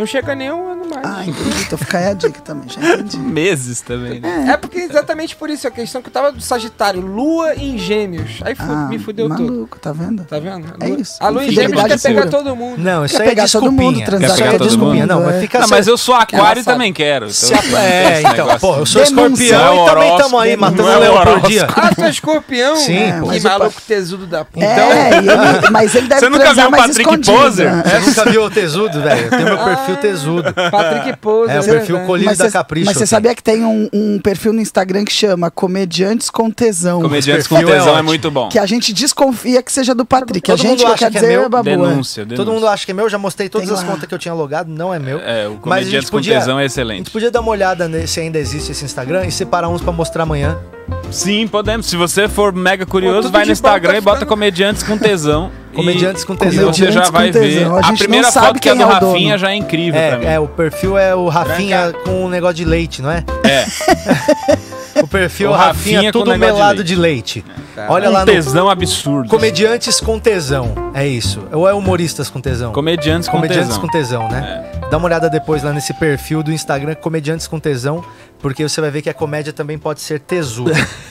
Não chega nem um ano mais. Ah, entendi. Então fica aí a dica também, já entendi. Meses também, né? É porque exatamente por isso, a questão que eu tava do Sagitário, Lua em Gêmeos. Aí fu- Ah, me fudeu tudo. maluco, tá vendo? Tá vendo? É isso. A Lua em Gêmeos quer pegar pura. todo mundo. Não, isso Quer aí é pegar todo desculpinha. mundo, transar Quer pegar é todo mundo, Não, é. mas fica Não, mas eu sou aquário e também quero. Então, É, então, pô, eu sou escorpião é e também tamo aí, matando é um leão por dia. Ah, tu é escorpião? Sim, É. Que maluco tesudo da puta. É, e ele- mas ele deve Você nunca transar viu o mais Patrick escondido, Poser? né? Você nunca viu o tesudo, velho? Tenho meu perfil tesudo. Patrick Pose. É, o perfil colírio Mas da cê- Capricho. Mas você sabia que tem um, um perfil no Instagram que chama Comediantes com Tesão. Comediantes com perfil é tesão é, muito bom. Que a gente desconfia que seja do Patrick. Todo a gente mundo que acha quer que é dizer, meu. babu, é. Denúncia, denúncia. Todo mundo acha que é meu, já mostrei todas Tem as lá. contas que eu tinha logado, não é meu. É, o Mas a Comediantes gente com podia- Tesão é A excelente. gente podia dar uma olhada se ainda existe esse Instagram e separar uns pra mostrar amanhã. Sim, podemos. Se você for mega Pô, curioso, tudo vai no Instagram tá e bota ficando- Comediantes com Tesão. Comediantes com Tesão. você já Comediantes vai ver. A A primeira não sabe foto que é do é. Rafinha já é incrível pra mim. É, é, o perfil é o Rafinha com um negócio de leite, não é? É. O perfil O Rafinha, Rafinha com tudo negócio de melado leite. de leite. Tá. Olha um lá no tesão absurdo. Comediantes com Tesão. É isso. Ou é humoristas com tesão? Comediantes com Comediantes tesão. É. com tesão, né? Dá uma olhada depois lá nesse perfil do Instagram, Comediantes com Tesão, porque você vai ver que a comédia também pode ser tesuda.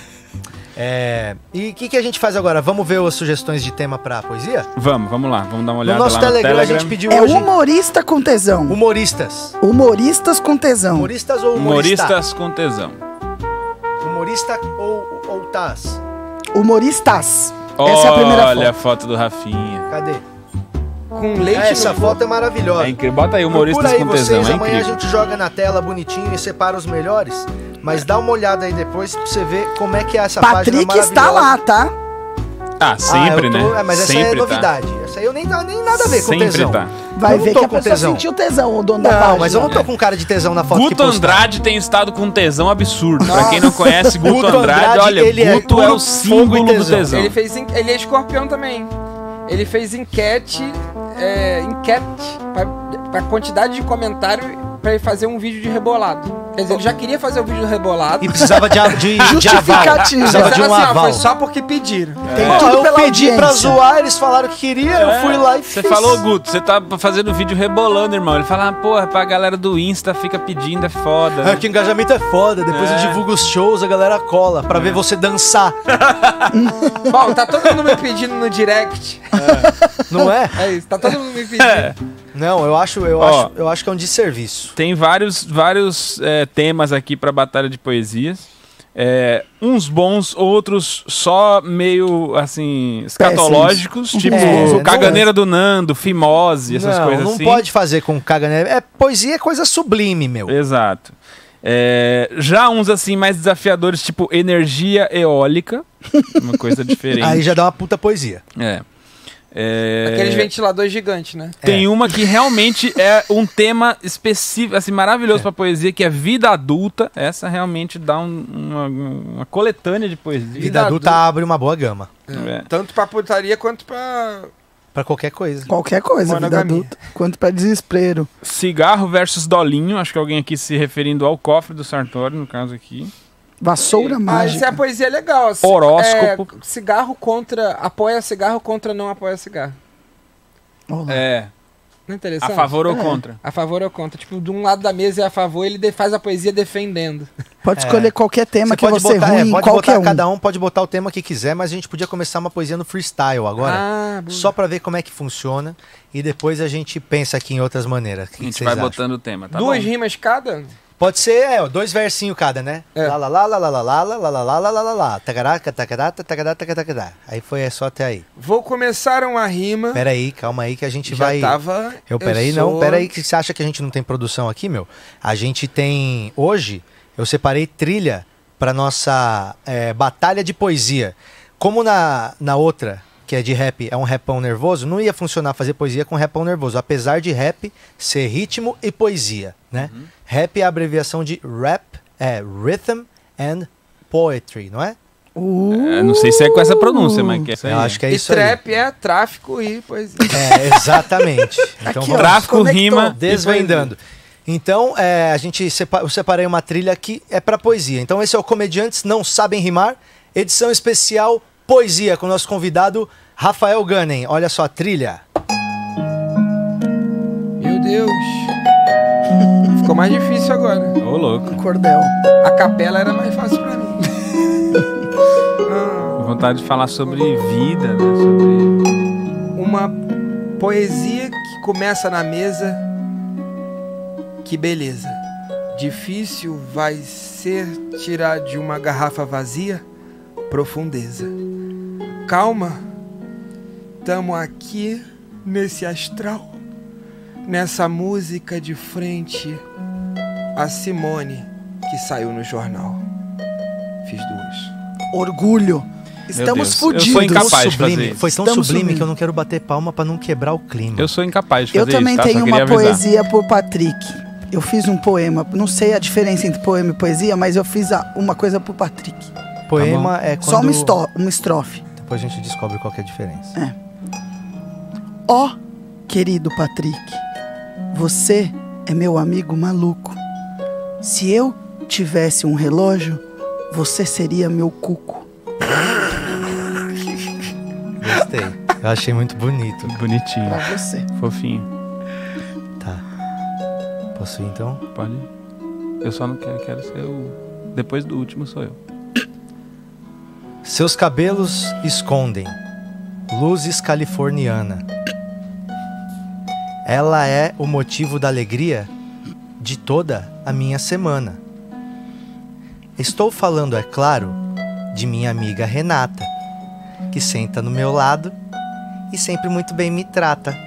É, E o que, que a gente faz agora? Vamos ver as sugestões de tema pra poesia? Vamos, vamos lá. Vamos dar uma No olhada nosso lá Telegram, no a Telegram. gente pediu É hoje humorista com tesão. humoristas. Humoristas com tesão. Humoristas ou humorista? Humoristas com tesão. Humorista ou, ou tas? Humoristas. Essa é a primeira Olha foto. a foto do Rafinha. Cadê? Com leite Essa no foto é maravilhosa. É incrível. Bota aí humoristas Procura aí com tesão. vocês, É amanhã a gente joga na tela bonitinho e separa os melhores. Mas dá uma olhada aí depois pra você ver como é que é essa página Patrick está maravilhosa. lá, tá? Ah, sempre, eu tô- né? é, mas essa sempre é novidade. Essa aí eu nem, nem nada a ver com Sempre tesão. tá. Vai ver que a com pessoa tesão. sentiu tesão, o dono da Não, página. mas eu não tô com cara de tesão na foto que Guto. Andrade tem estado com tesão absurdo. Pra quem não conhece Guto, Guto Andrade, Andrade, olha, ele é Guto é, puro o símbolo e do tesão. tesão. Ele fez ele é escorpião também. Ele fez enquete, é, enquete pra quantidade de comentário pra ele fazer um vídeo de rebolado. Quer dizer, ele já queria fazer o vídeo do rebolado. E precisava de, de, de aval. Precisava Mas de um assim, ó, aval. foi só porque pediram. Tem Ó, tudo eu pela pedi pra audiência. zoar, eles falaram que queria, eu É, fui lá e Você falou, Guto, você tá fazendo vídeo rebolando, irmão. Ele fala, ah, porra, pra galera do Insta fica pedindo, é foda. É né? que o engajamento é foda, depois É. eu divulgo os shows, a galera cola pra ver você dançar, Bom, tá todo mundo me pedindo no direct. não é? É isso, tá todo mundo me pedindo. Não, eu acho, eu Ó. acho, eu acho que é um desserviço. Tem vários, vários é, temas aqui pra Batalha de Poesias. É, uns bons, outros só meio, assim, escatológicos. Tipo, É, não Caganeira do Nando, Fimose, essas não, coisas não assim. pode fazer com caganeira. É poesia, é coisa sublime, meu. Exato. É, já uns assim mais desafiadores, tipo energia eólica, uma coisa diferente. Aí já dá uma puta poesia. É. É, Aqueles ventiladores gigantes, né? Tem uma que realmente é um tema específico, assim, maravilhoso pra poesia, que é vida adulta. Essa realmente dá um- uma, uma coletânea de poesia. Vida adulta abre uma boa gama É. Tanto pra putaria quanto pra. Pra qualquer coisa. Qualquer coisa, vida Monogamia. adulta. Quanto pra desespero. Cigarro versus dolinho, acho que alguém aqui se referindo ao cofre do Sartori, no caso aqui. Vassoura Ah, isso é a mágica. poesia legal. assim. Horóscopo. É, cigarro contra. Apoia cigarro contra não apoia cigarro. Olha lá. É. Não é interessante? A favor ou É. contra? A favor ou contra. Tipo, de um lado da mesa é a favor, ele faz a poesia defendendo. Pode É. escolher qualquer tema que pode você botar, é, ruim, pode qualquer botar, um. cada um pode botar o tema que quiser, mas a gente podia começar uma poesia no freestyle agora. Ah, só pra ver como é que funciona e depois a gente pensa aqui em outras maneiras. Que A gente vocês vai acham? botando o tema, tá Duas bom? rimas cada? Pode ser, é, dois versinhos cada, né? É. Lá, lá, lá, lá, lá, lá, lá, lá, lá, lá, lá, lá, lá, lá, tacará, tacará. Aí foi é só até aí. Vou começar uma rima. Pera aí, calma aí que a gente Já vai... tava. Eu, peraí, sou- não, peraí, que você acha que a gente não tem produção aqui, meu? A gente tem. Hoje, eu separei trilha pra nossa é, batalha de poesia. Como na, na outra, que é de rap, é um rapão nervoso, não ia funcionar fazer poesia com rapão nervoso, apesar de rap ser ritmo e poesia, né? Rap é a abreviação de rap, é rhythm and poetry, não é? É, não sei se é com essa pronúncia, mas que é isso aí. Eu acho que é e isso aí. trap é tráfico e poesia. É, exatamente. Então Aqui, vamos ó, Tráfico, conectou. rima. Desvendando. Então, é, a gente sepa- eu separei uma trilha que é para poesia. Então, esse é o Comediantes Não Sabem Rimar, edição especial Poesia, com o nosso convidado Rafael Gannen. Olha só a trilha. Meu Deus. Ficou mais difícil agora. Ô, louco. Cordel. A capela era mais fácil pra mim. Ah, Vontade de falar sobre vida, né? Sobre. uma poesia que começa na mesa. Que beleza. Difícil vai ser tirar de uma garrafa vazia profundeza. Calma. Tamo aqui nesse astral. Nessa música de frente a Simone que saiu no jornal. Fiz duas. Orgulho. Estamos Deus, eu fodidos. sou incapaz. Tão de fazer sublime, isso. foi tão Estamos sublime sublime. que eu não quero bater palma para não quebrar o clima. Eu sou incapaz de Eu fazer também isso, tá? tenho uma avisar. poesia por Patrick. Eu fiz um poema. Não sei a diferença entre poema e poesia, mas eu fiz a- uma coisa pro Patrick. Poema é quando... Só uma, estó- uma estrofe. Depois a gente descobre qual que é a diferença. Ó, querido Patrick, você é meu amigo maluco. Se eu tivesse um relógio, você seria meu cuco. Gostei. Eu achei muito bonito. Bonitinho. Pra você. Fofinho. Tá. Posso ir então? Pode ir. Eu só não quero, quero ser o. Depois do último sou eu. Seus cabelos escondem luzes californiana. Ela é o motivo da alegria de toda a minha semana. Estou falando, é claro, de minha amiga Renata, que senta no meu lado e sempre muito bem me trata.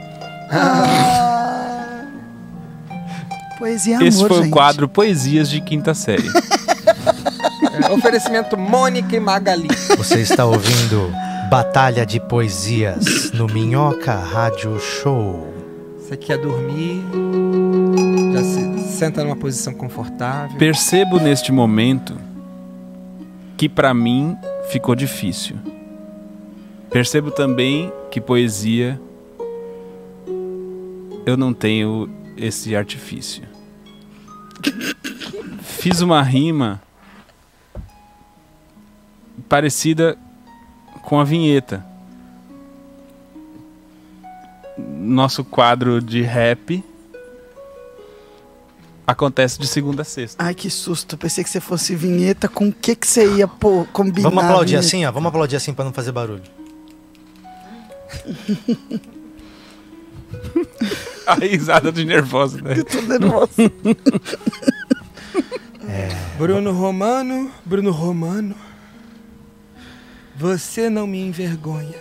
Poesia é amor, Esse foi gente. o quadro Poesias de Quinta Série. Oferecimento Mônica e Magali. Você está ouvindo Batalha de Poesias no Minhoca Rádio Show. Você quer dormir? Já se senta numa posição confortável. Percebo neste momento que pra mim ficou difícil. Percebo também que poesia eu não tenho esse artifício. Fiz uma rima parecida com a vinheta. Nosso quadro de rap acontece de segunda a sexta. Ai, que susto. Pensei que você fosse vinheta. Com o que, que você ia pô, combinar? Vamos aplaudir assim, ó. Vamos aplaudir assim pra não fazer barulho. A risada de nervoso, né? Tô nervoso. Bruno Romano, Bruno Romano, você não me envergonha.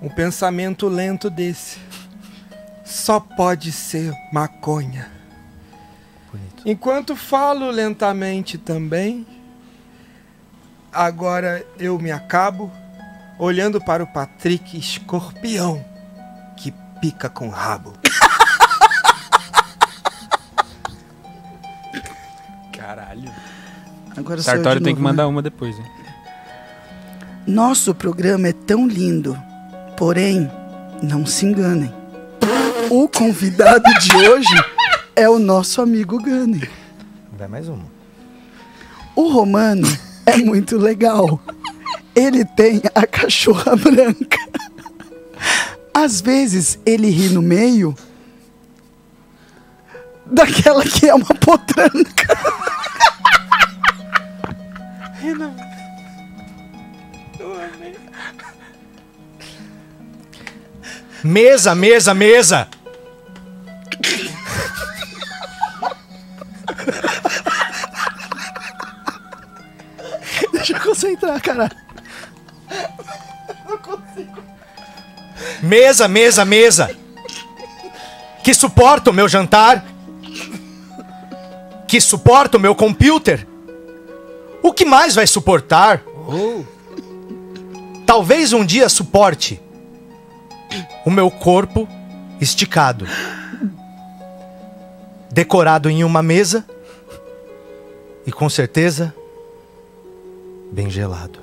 Um pensamento lento desse só pode ser maconha. Bonito. Enquanto falo lentamente também, agora eu me acabo olhando para o Patrick Escorpião que pica com rabo. Caralho. Agora Sartório de tem que né? mandar uma depois, hein? Nosso programa é tão lindo, porém, não se enganem. O convidado de hoje é o nosso amigo Gane. Vai mais uma. O Romano é muito legal. Ele tem a cachorra branca. Às vezes ele ri no meio daquela que é uma potranca. Mesa, mesa, mesa! Deixa eu concentrar, cara. Não consigo. Mesa, mesa, mesa! Que suporta o meu jantar! Que suporta o meu computer! O que mais vai suportar? Oh. Talvez um dia suporte o meu corpo esticado, decorado em uma mesa e com certeza bem gelado.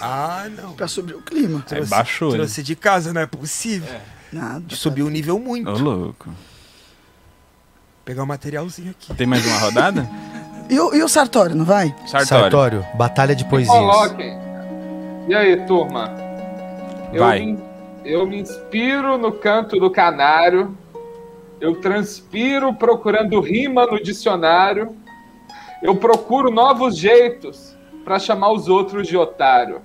Ah, não. Pra subir o clima. Aí baixou, hein? Trouxe de casa, não é possível. Nada. Subiu o nível muito. Ô, louco. Pegar um materialzinho aqui. Tem mais uma rodada? E o, e o Sartório, não vai? Sartório. batalha de poesias. Coloquem. E aí, turma? Eu Vai. me, eu me inspiro no canto do canário. Eu transpiro procurando rima no dicionário. Eu procuro novos jeitos pra chamar os outros de otário.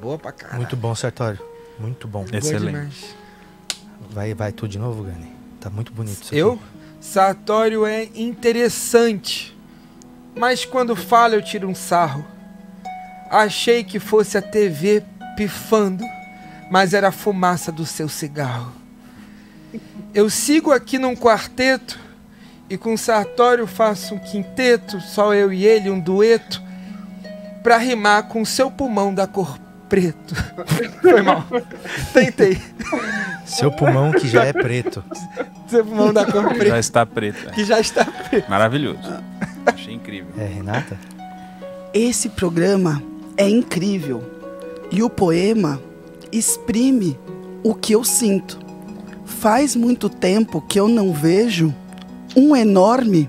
Boa pra caralho. Muito bom, Sartório. Muito bom. demais. Vai, vai tu de novo, Gani. Tá muito bonito isso Eu? aqui. Sartório é interessante. Mas quando fala eu tiro um sarro. Achei que fosse a TV pifando, mas era a fumaça do seu cigarro. Eu sigo aqui num quarteto e com Sartório faço um quinteto, só eu e ele, um dueto, pra rimar com seu pulmão da cor preto. Foi mal. Tentei. Seu pulmão que já é preto. Seu pulmão da cor Já preta. está preto. é. Que já está preto. Maravilhoso. Achei incrível. É, Renata? Esse programa é incrível. E o poema exprime o que eu sinto. Faz muito tempo que eu não vejo um enorme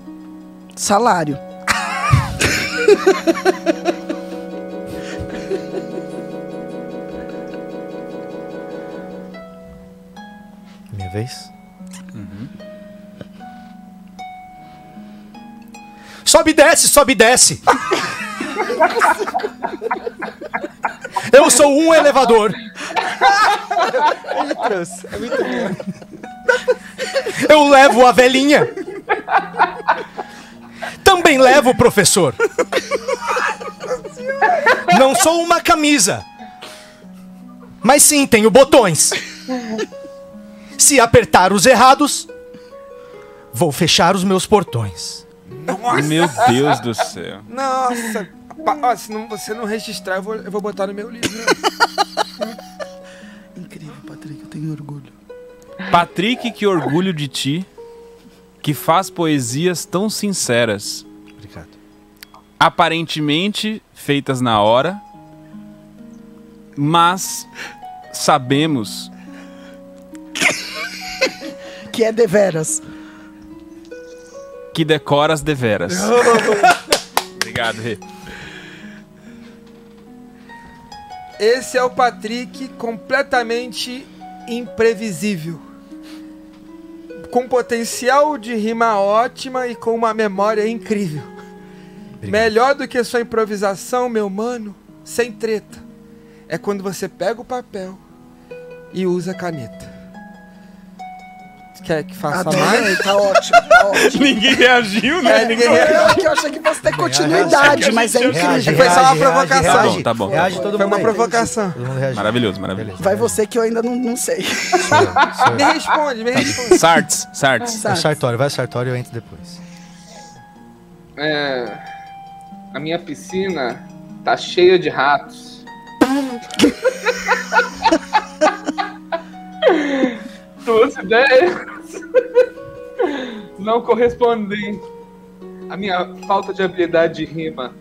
salário. Minha vez? Sobe e desce, sobe e desce. Eu sou um elevador. Ele trouxe. É muito bom. Eu levo a velhinha. Também levo o professor. Não sou uma camisa. Mas sim tenho botões. Se apertar os errados, vou fechar os meus portões. Nossa. Meu Deus do céu. Nossa. Ó, se não, você não registrar, eu vou, eu vou botar no meu livro. Incrível, Patrick, eu tenho orgulho. Patrick, que orgulho de ti, que faz poesias tão sinceras. Obrigado. Aparentemente feitas na hora, mas sabemos Que é deveras. que decoras deveras. Obrigado, Rê. Esse é o Patrick completamente imprevisível. Com potencial de rima ótima e com uma memória incrível. Melhor do que sua improvisação, meu mano, sem treta. É quando você pega o papel e usa a caneta. Quer que faça Adorei, mais? tá ótimo, tá ótimo. Ninguém reagiu, né? É, ninguém Eu, reagiu. que eu achei que fosse ter continuidade, mas é incrível. Foi só uma provocação. Tá bom, tá bom. Reage todo Foi uma aí. provocação. Todo mundo reage. Maravilhoso, maravilhoso. Vai você que eu ainda não, não sei. Me responde, me responde. Sartes, Sartes. É o Sartório, vai Sartório eu entro depois. É, a minha piscina tá cheia de ratos. Tuas não correspondem à minha falta de habilidade de rima.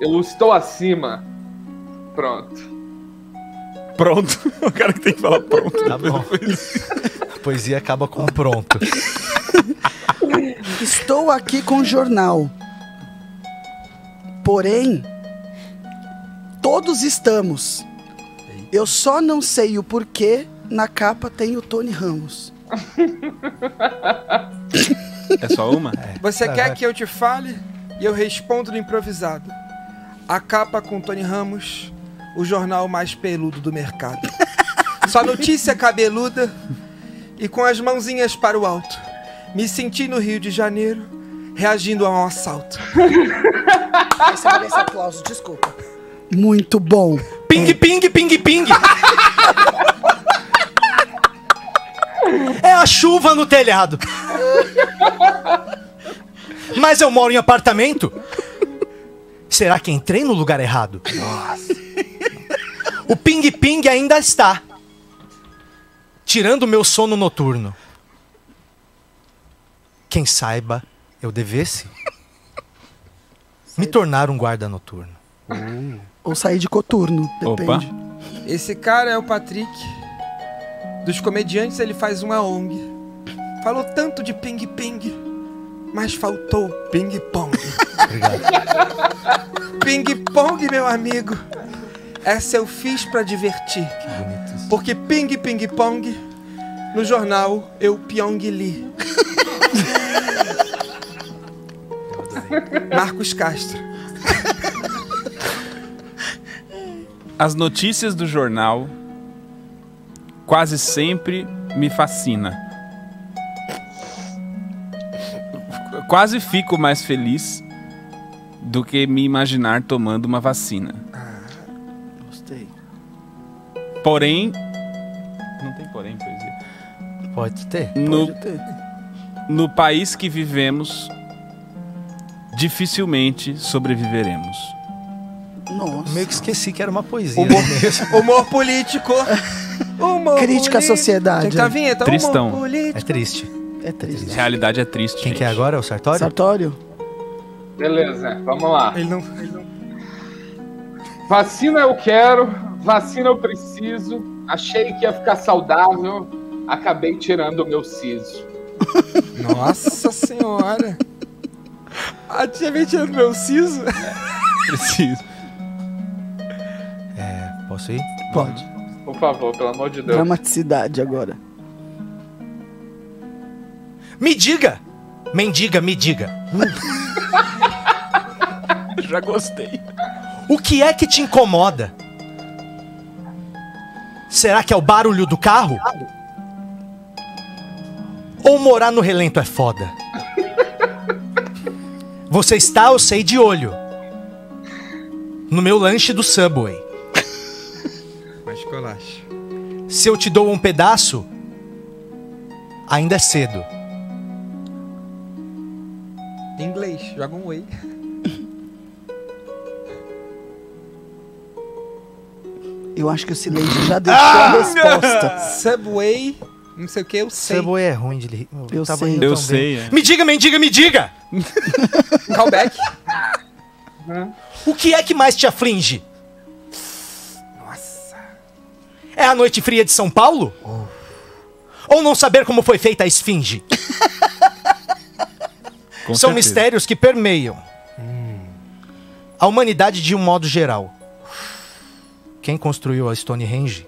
Eu estou acima. Pronto. Pronto. O cara que tem que falar pronto. Tá bom. A poesia acaba com pronto. Estou aqui com o jornal. Porém, todos estamos. Eu só não sei o porquê na capa tem o Tony Ramos. É só uma? Você Vai, quer vai. que eu te fale e eu respondo no improvisado. A capa com Tony Ramos, o jornal mais peludo do mercado. Só notícia cabeluda e com as mãozinhas para o alto. Me senti no Rio de Janeiro, reagindo a um assalto. Esse merece aplauso, desculpa. Muito bom. Ping, ping, ping, ping. É a chuva no telhado. Mas eu moro em apartamento? Será que entrei no lugar errado? Nossa. O ping-ping ainda está. Tirando o meu sono noturno. Quem saiba, eu devesse me tornar um guarda noturno. Ou sair de coturno, depende. Esse cara é o Patrick. Dos comediantes, ele faz uma ONG. Falou tanto de ping-ping, mas faltou ping-pong. Ping-pong, meu amigo. Essa eu fiz pra divertir. Porque ping-ping-pong, no jornal, eu pyong-li. Marcos Castro. As notícias do jornal quase sempre me fascina. Quase fico mais feliz do que me imaginar tomando uma vacina. Gostei. Porém, não tem porém, poesia. Pode ter. No, Pode ter. no país que vivemos, dificilmente sobreviveremos. Nossa. Meio que esqueci que era uma poesia. Humor, humor político. Humor Crítica à sociedade. Tem que tá a vinheta. Tristão. É triste. É triste. Realidade é triste. Quem gente. que é agora? É o Sartório? Sartório? Beleza, vamos lá. Ele não, ele não... Vacina eu quero, vacina eu preciso. Achei que ia ficar saudável, acabei tirando o meu siso. Nossa senhora. A tia vem tirando meu siso. Preciso. É, posso ir? Pode. Por favor, pelo amor de Deus. Dramaticidade agora. Me diga! Mendiga, me diga. Já gostei. O que é que te incomoda? Será que é o barulho do carro? Ou morar no relento é foda? Você está, eu sei, de olho. No meu lanche do Subway. Se eu te dou um pedaço, ainda é cedo. Em inglês, joga um whey. Eu acho que o silêncio já deixou a resposta. Subway, não sei o que, eu sei. Subway é ruim de rir. Eu tava sei. Eu sei, é. Me diga, mendiga, me diga! Callback. O que é que mais te aflige? É a noite fria de São Paulo? Ou não saber como foi feita a esfinge? São certeza. mistérios que permeiam a humanidade de um modo geral. Quem construiu a Stonehenge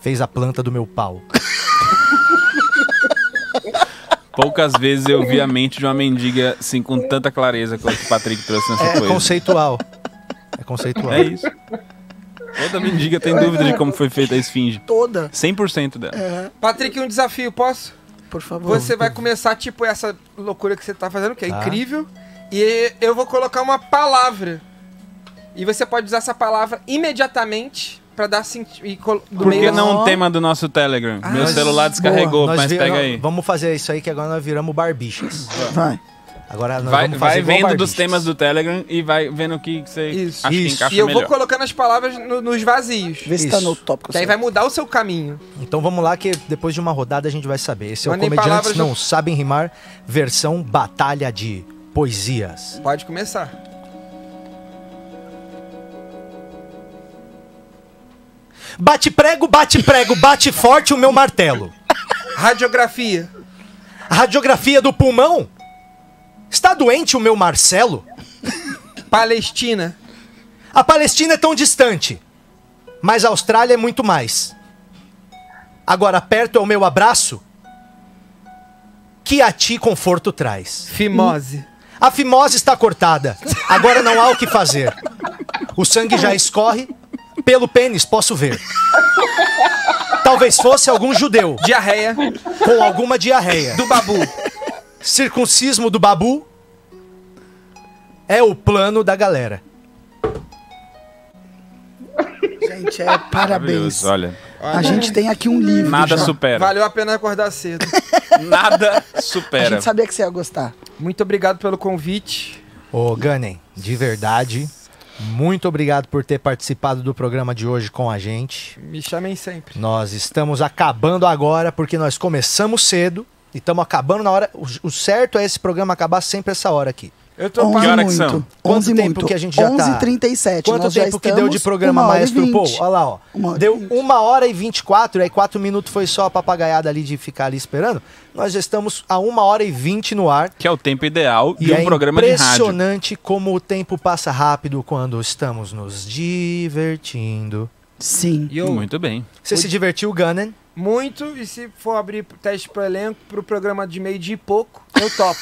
fez a planta do meu pau. Poucas vezes eu vi a mente de uma mendiga assim com tanta clareza quanto o Patrick trouxe nessa É coisa. conceitual. É conceitual. É isso. Toda mendiga tem dúvida de como foi feita a esfinge. Toda. 100% dela. Patrick, um desafio, posso? Por favor. Você vai começar, tipo, essa loucura que você tá fazendo, que é Tá. incrível. E eu vou colocar uma palavra. E você pode usar essa palavra imediatamente pra dar sentido. Por que não um tema do nosso Telegram? Meu celular descarregou, Nós mas pega aí. Vamos fazer isso aí que agora nós viramos barbichas. Vai. Agora nós Vai, vamos fazer vai vendo dos temas do Telegram e vai vendo o que você Isso. acha que Isso. encaixa E eu melhor. vou colocando as palavras no- nos vazios. Vê se tá Isso. no tópico Que aí certo. vai mudar o seu caminho. Então vamos lá que depois de uma rodada a gente vai saber. Esse é o Mandem Comediantes Não Sabem Rimar, versão Batalha de Poesias. Pode começar. Bate prego, bate prego, bate forte o meu martelo. Radiografia. A radiografia do pulmão? Está doente o meu Marcelo? Palestina. A Palestina é tão distante, mas a Austrália é muito mais. Agora perto é o meu abraço, que a ti conforto traz. Fimose. A fimose está cortada, agora não há o que fazer. O sangue já escorre. Pelo pênis, posso ver. Talvez fosse algum judeu. Diarreia. Com alguma diarreia. Do babu. Circuncismo do babu. É o plano da galera. Gente, é parabéns. Olha, A gente tem aqui um livro. nada já. supera. Valeu a pena acordar cedo. Nada A supera. gente sabia que você ia gostar. Muito obrigado pelo convite. Ô, Ganem, de verdade, muito obrigado por ter participado do programa de hoje com a gente. Me chamem sempre. Nós estamos acabando agora porque nós começamos cedo e estamos acabando na hora. O, o certo é esse programa acabar sempre essa hora aqui. Eu tô 11 Que hora que muito. são? 11 Quanto tempo muito. que a gente já tá? 11h37. Quanto Nós já tempo que deu de programa uma hora e Maestro Paul? 20. Olha lá, ó. Uma hora e Deu 20. uma hora e 24, aí quatro minutos foi só a papagaiada ali de ficar ali esperando. Nós já estamos a uma hora e 20 no ar. Que é o tempo ideal E de um é programa de rádio. impressionante como o tempo passa rápido quando estamos nos divertindo. Sim. E eu, Muito bem. Você se divertiu, Gunnan? Muito, e se for abrir teste pro elenco, pro programa de meio dia e pouco, eu topo.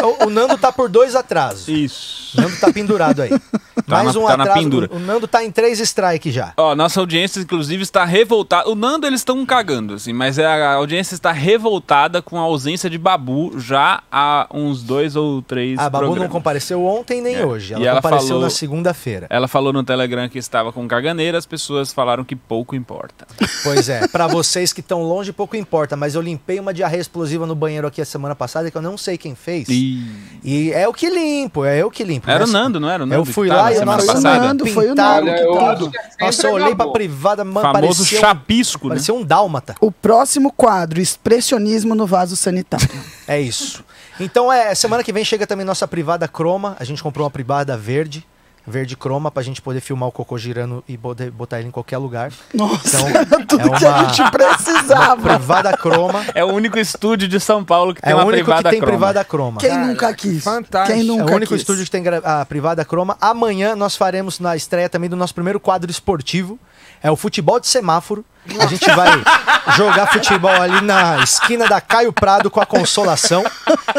o, o Nando tá por dois atrasos. Isso. O Nando tá pendurado aí. Tá Mais na- um tá na atraso. pendura. O, o Nando tá em três strike já. Ó, nossa audiência, inclusive, está revoltada. O Nando, eles estão cagando, assim, mas é, a audiência está revoltada com a ausência de Babu já há uns dois ou três A Babu não programas. compareceu ontem nem É. hoje. Ela, E ela compareceu falou- na segunda-feira. Ela falou no Telegram que estava com caganeira, as pessoas falaram que pouco importa. Pois é, pra vocês que estão longe, pouco importa, mas eu limpei uma diarreia explosiva no banheiro aqui a semana passada que eu não sei quem fez. E... E é o que limpo, é eu que limpo. Era né? o Nando, não era o Nando? Eu fui lá e eu semana Foi o? Nando, foi o Nando. Tudo. é Nossa, eu olhei pra privada, mano, Famoso parecia, um- chapisco, né? parecia um dálmata. O próximo quadro, expressionismo no vaso sanitário. É isso. Então, é, semana que vem chega também nossa privada croma. A gente comprou uma privada verde, verde croma, pra gente poder filmar o cocô girando e poder botar ele em qualquer lugar. Nossa, Então, tudo é que a uma- gente precisava. Privada croma. É o único estúdio de São Paulo que tem É o uma único que privada tem croma. privada croma. Quem Cara, nunca quis? fantástico. Quem É nunca o único quis? estúdio que tem a privada croma. Amanhã nós faremos na estreia também do nosso primeiro quadro esportivo. É o futebol de semáforo. A gente vai jogar futebol ali na esquina da Caio Prado com a consolação.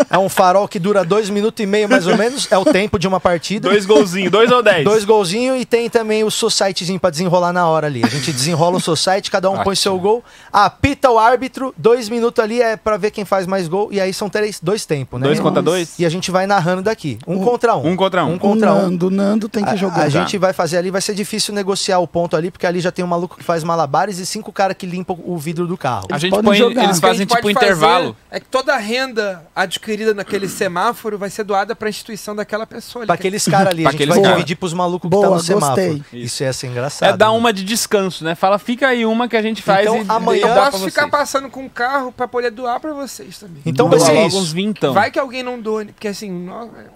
É um farol que dura dois minutos e meio, mais ou menos. É o tempo de uma partida. Dois golzinhos, dois ou dez? Dois golzinhos e tem também o societyzinho pra desenrolar na hora ali. A gente desenrola o society, cada um põe seu gol, apita o árbitro, dois minutos ali é pra ver quem faz mais gol, e aí são três, dois tempos, né? Dois contra dois? E a gente vai narrando daqui. Um, contra um. Um contra um. Um O contra um. Nando, o Nando tem que A, jogar. a gente vai fazer ali, vai ser difícil negociar o ponto ali, porque ali já tem um maluco que faz malabares e cinco caras que limpam o vidro do carro. A gente põe, jogar. eles que a fazem gente tipo um intervalo. É que toda a renda adquirida naquele semáforo vai ser doada pra instituição daquela pessoa. ali. Pra aqueles caras ali, a Pra gente aqueles vai cara. dividir pros malucos que Boa, tá no semáforo. gostei. Isso ia ser engraçado. É dar né? uma de descanso, né? Fala, fica aí uma que a gente faz Então, e amanhã- Eu posso ficar passando com o carro pra poder doar pra vocês também. Então vai ser isso. uns vintão. Vai que alguém não doe, porque assim,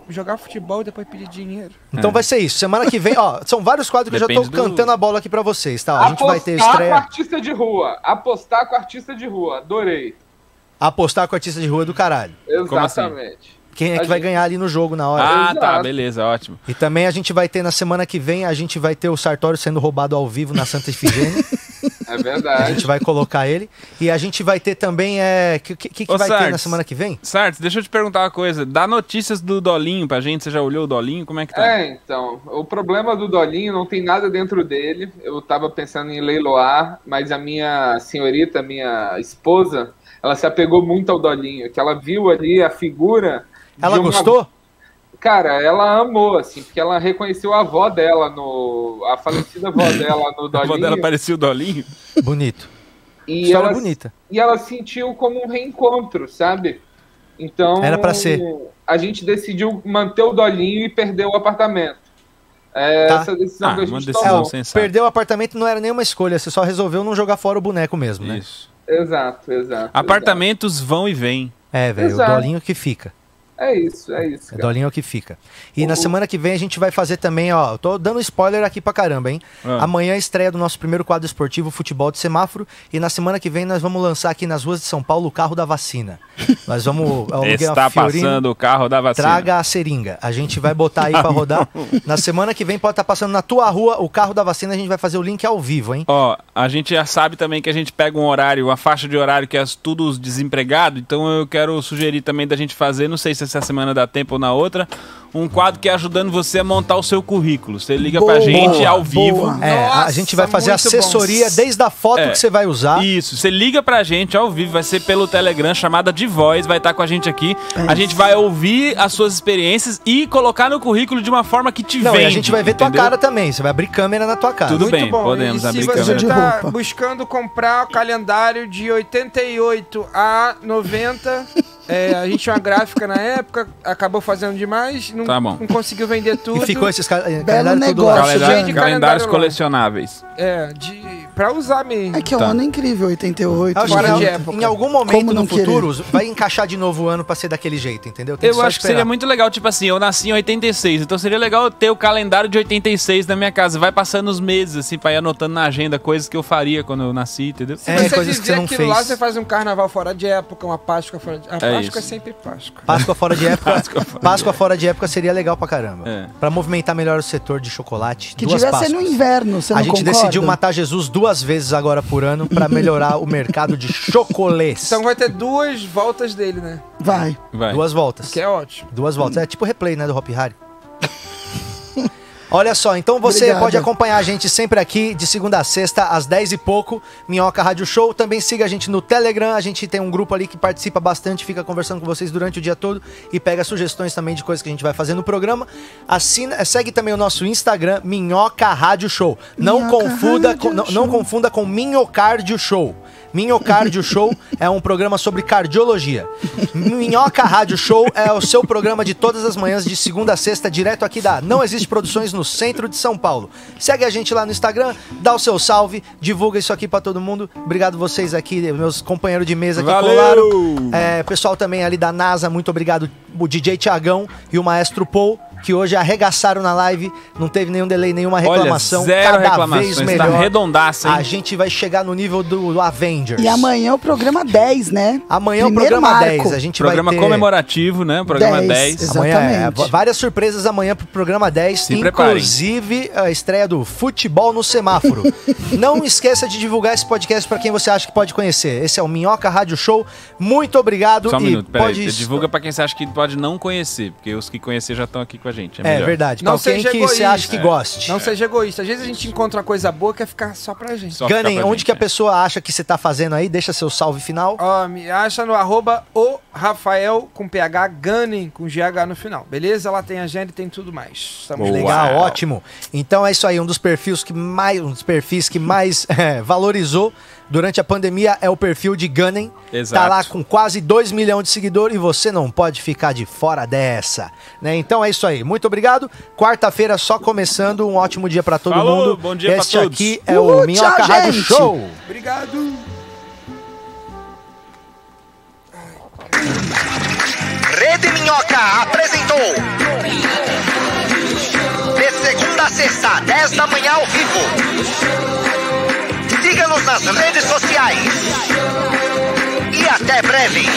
jogar futebol e depois pedir dinheiro. Então vai ser isso. Semana que vem, ó, são vários quadros que eu já tô Depende do- cantando a bola aqui pra vocês, tá? A gente vai ter Apostar com estreia. artista de rua. Apostar com artista de rua. Adorei. Apostar com artista de rua é do caralho. Assim? Exatamente. Quem é que vai gente- ganhar ali no jogo na hora? Ah, tá, Exato. beleza, ótimo. E também a gente vai ter na semana que vem, a gente vai ter o Sartório sendo roubado ao vivo na Santa Ifigênia. É a verdade. gente vai colocar ele. E a gente vai ter também. É, que que, que Ô, vai ter na Sartes. semana que vem? Certo, deixa eu te perguntar uma coisa. Dá notícias do Dolinho pra gente. Você já olhou o Dolinho? Como é que tá? É, então, o problema do Dolinho não tem nada dentro dele. Eu tava pensando em leiloar, mas a minha senhorita, minha esposa, ela se apegou muito ao Dolinho, que ela viu ali a figura. Ela de uma- gostou? Cara, ela amou, assim, porque ela reconheceu a avó dela no. a falecida avó dela no A Dolinho. avó dela parecia o Dolinho? Bonito. e História ela, bonita. e ela sentiu como um reencontro, sabe? Então. Era pra ser. A gente decidiu manter o Dolinho e perder o apartamento. É Tá. essa decisão Ah, que a gente tomou. sensata. Perdeu o apartamento não era nenhuma escolha, você só resolveu não jogar fora o boneco mesmo, né? Isso. Exato, exato. Apartamentos vão e vêm. É, velho, o Exato. Dolinho que fica. É isso, é isso. O cara. Dolinho é o que fica. E na semana que vem a gente vai fazer também, ó. eu Tô dando spoiler aqui pra caramba, hein? Ah. Amanhã é a estreia do nosso primeiro quadro esportivo, Futebol de Semáforo. E na semana que vem nós vamos lançar aqui nas ruas de São Paulo o carro da vacina. Nós vamos. uma Está Fiorino, passando o carro da vacina. Traga a seringa. A gente vai botar aí pra rodar. Na semana que vem pode estar passando na tua rua o carro da vacina. A gente vai fazer o link ao vivo, hein? Ó, a gente já sabe também que a gente pega um horário, uma faixa de horário que é tudo os desempregados, então eu quero sugerir também da gente fazer, não sei se sei se a semana dá tempo ou na outra. Um quadro que é ajudando você a montar o seu currículo. Você liga Boa, pra gente ao vivo. boa. É, a gente vai fazer assessoria desde a foto É. que você vai usar. Isso, você liga pra gente ao vivo, vai ser pelo Telegram, chamada de voz, vai estar com a gente aqui. A gente vai ouvir as suas experiências e colocar no currículo de uma forma que te Não, vende. e a gente vai ver tua entendeu? cara também. Você vai abrir câmera na tua cara. Tudo bem, Bom, podemos e abrir se câmera. você tá buscando comprar o calendário de 88 a 90, é, a gente tinha uma gráfica na época, acabou fazendo demais, não, Tá não conseguiu vender tudo. E ficou esses calendário tudo lá. Calendário- calendários calendário lá. colecionáveis. É, de, pra usar mesmo. É que é um Tá. ano incrível, 88. Acho Fora que de em- época. em algum momento não no querer? futuro vai encaixar de novo o ano pra ser daquele jeito, entendeu? Tem Eu só acho que seria muito legal, tipo assim, eu nasci em 86, então seria legal eu ter o calendário de 86 na minha casa. Vai passando os meses, assim, pra ir anotando na agenda coisas que eu faria quando eu nasci, entendeu? Se você fizer aquilo lá, você faz um carnaval fora de época, uma Páscoa fora de... A É Páscoa é isso. sempre Páscoa. Páscoa fora de época. Páscoa fora de época seria legal pra caramba. É. Pra movimentar melhor o setor de chocolate. Que duas devia ser no inverno, você A não gente concorda? decidiu matar Jesus duas vezes agora por ano pra melhorar o mercado de chocolês. Então vai ter duas voltas dele, né? Vai. Duas voltas. Que é ótimo. Duas voltas. É tipo replay, né, do Hop Harry. Olha só, então você Obrigado. pode acompanhar a gente sempre aqui de segunda a sexta, às 10 e pouco, Minhoca Rádio Show. Também siga a gente no Telegram, a gente tem um grupo ali que participa bastante, fica conversando com vocês durante o dia todo e pega sugestões também de coisas que a gente vai fazer no programa. Assina, segue também o nosso Instagram, Minhoca Rádio Show. Não confunda, com, não, não confunda com Minhocardio Show. Minhocardio Show é um programa sobre cardiologia. Minhoca Rádio Show é o seu programa de todas as manhãs, de segunda a sexta, direto aqui da Não Existe Produções no centro de São Paulo. Segue a gente lá no Instagram, dá o seu salve, divulga isso aqui pra todo mundo. Obrigado vocês aqui, meus companheiros de mesa que Valeu! colaram. É, pessoal também ali da NASA, muito obrigado. O DJ Tiagão e o Maestro Paul, que hoje arregaçaram na live. Não teve nenhum delay, nenhuma reclamação. Olha, zero cada reclamações, vez tá melhor. redondaça, hein? A gente vai chegar no nível do, do Avengers. E amanhã é o programa 10, né? Amanhã é o Primeiro programa marco. 10. A gente Programa vai ter... comemorativo, né? Programa 10. 10, Amanhã é, Exatamente. várias surpresas amanhã pro programa 10, Se preparem. inclusive a estreia do Futebol no Semáforo. Não esqueça de divulgar esse podcast para quem você acha que pode conhecer. Esse é o Minhoca Rádio Show. Muito obrigado Só um e minuto, peraí. pode Divulga pra quem você acha que pode não conhecer, porque os que conhecer já estão aqui com a gente. É, É melhor. verdade. Não seja que egoísta. você acha que É. goste. Não seja egoísta. Às vezes a gente encontra uma coisa boa que quer ficar só pra gente. Só ficar Gunning, pra onde gente, que a é. pessoa acha que você tá fazendo aí? Deixa seu salve final. Ó, me acha no arroba o Rafael com PH Gunning com GH no final. Beleza? Lá tem agenda e tem tudo mais. Estamos Boa. Legal, Uau. ótimo. Então é isso aí, um dos perfis que mais, um dos perfis que mais é, valorizou durante a pandemia é o perfil de Gunning. Exato. Tá lá com quase 2 milhões de seguidores e você não pode ficar de fora dessa, né? Então é isso aí. Muito obrigado. Quarta-feira só começando, um ótimo dia pra todo Falou, mundo. bom dia pra este todos. aqui é Uh, o Minhoca tchau, Rádio gente. Show. Obrigado. Rede Minhoca apresentou. De segunda a sexta, 10 da manhã ao vivo nas redes sociais. E até breve.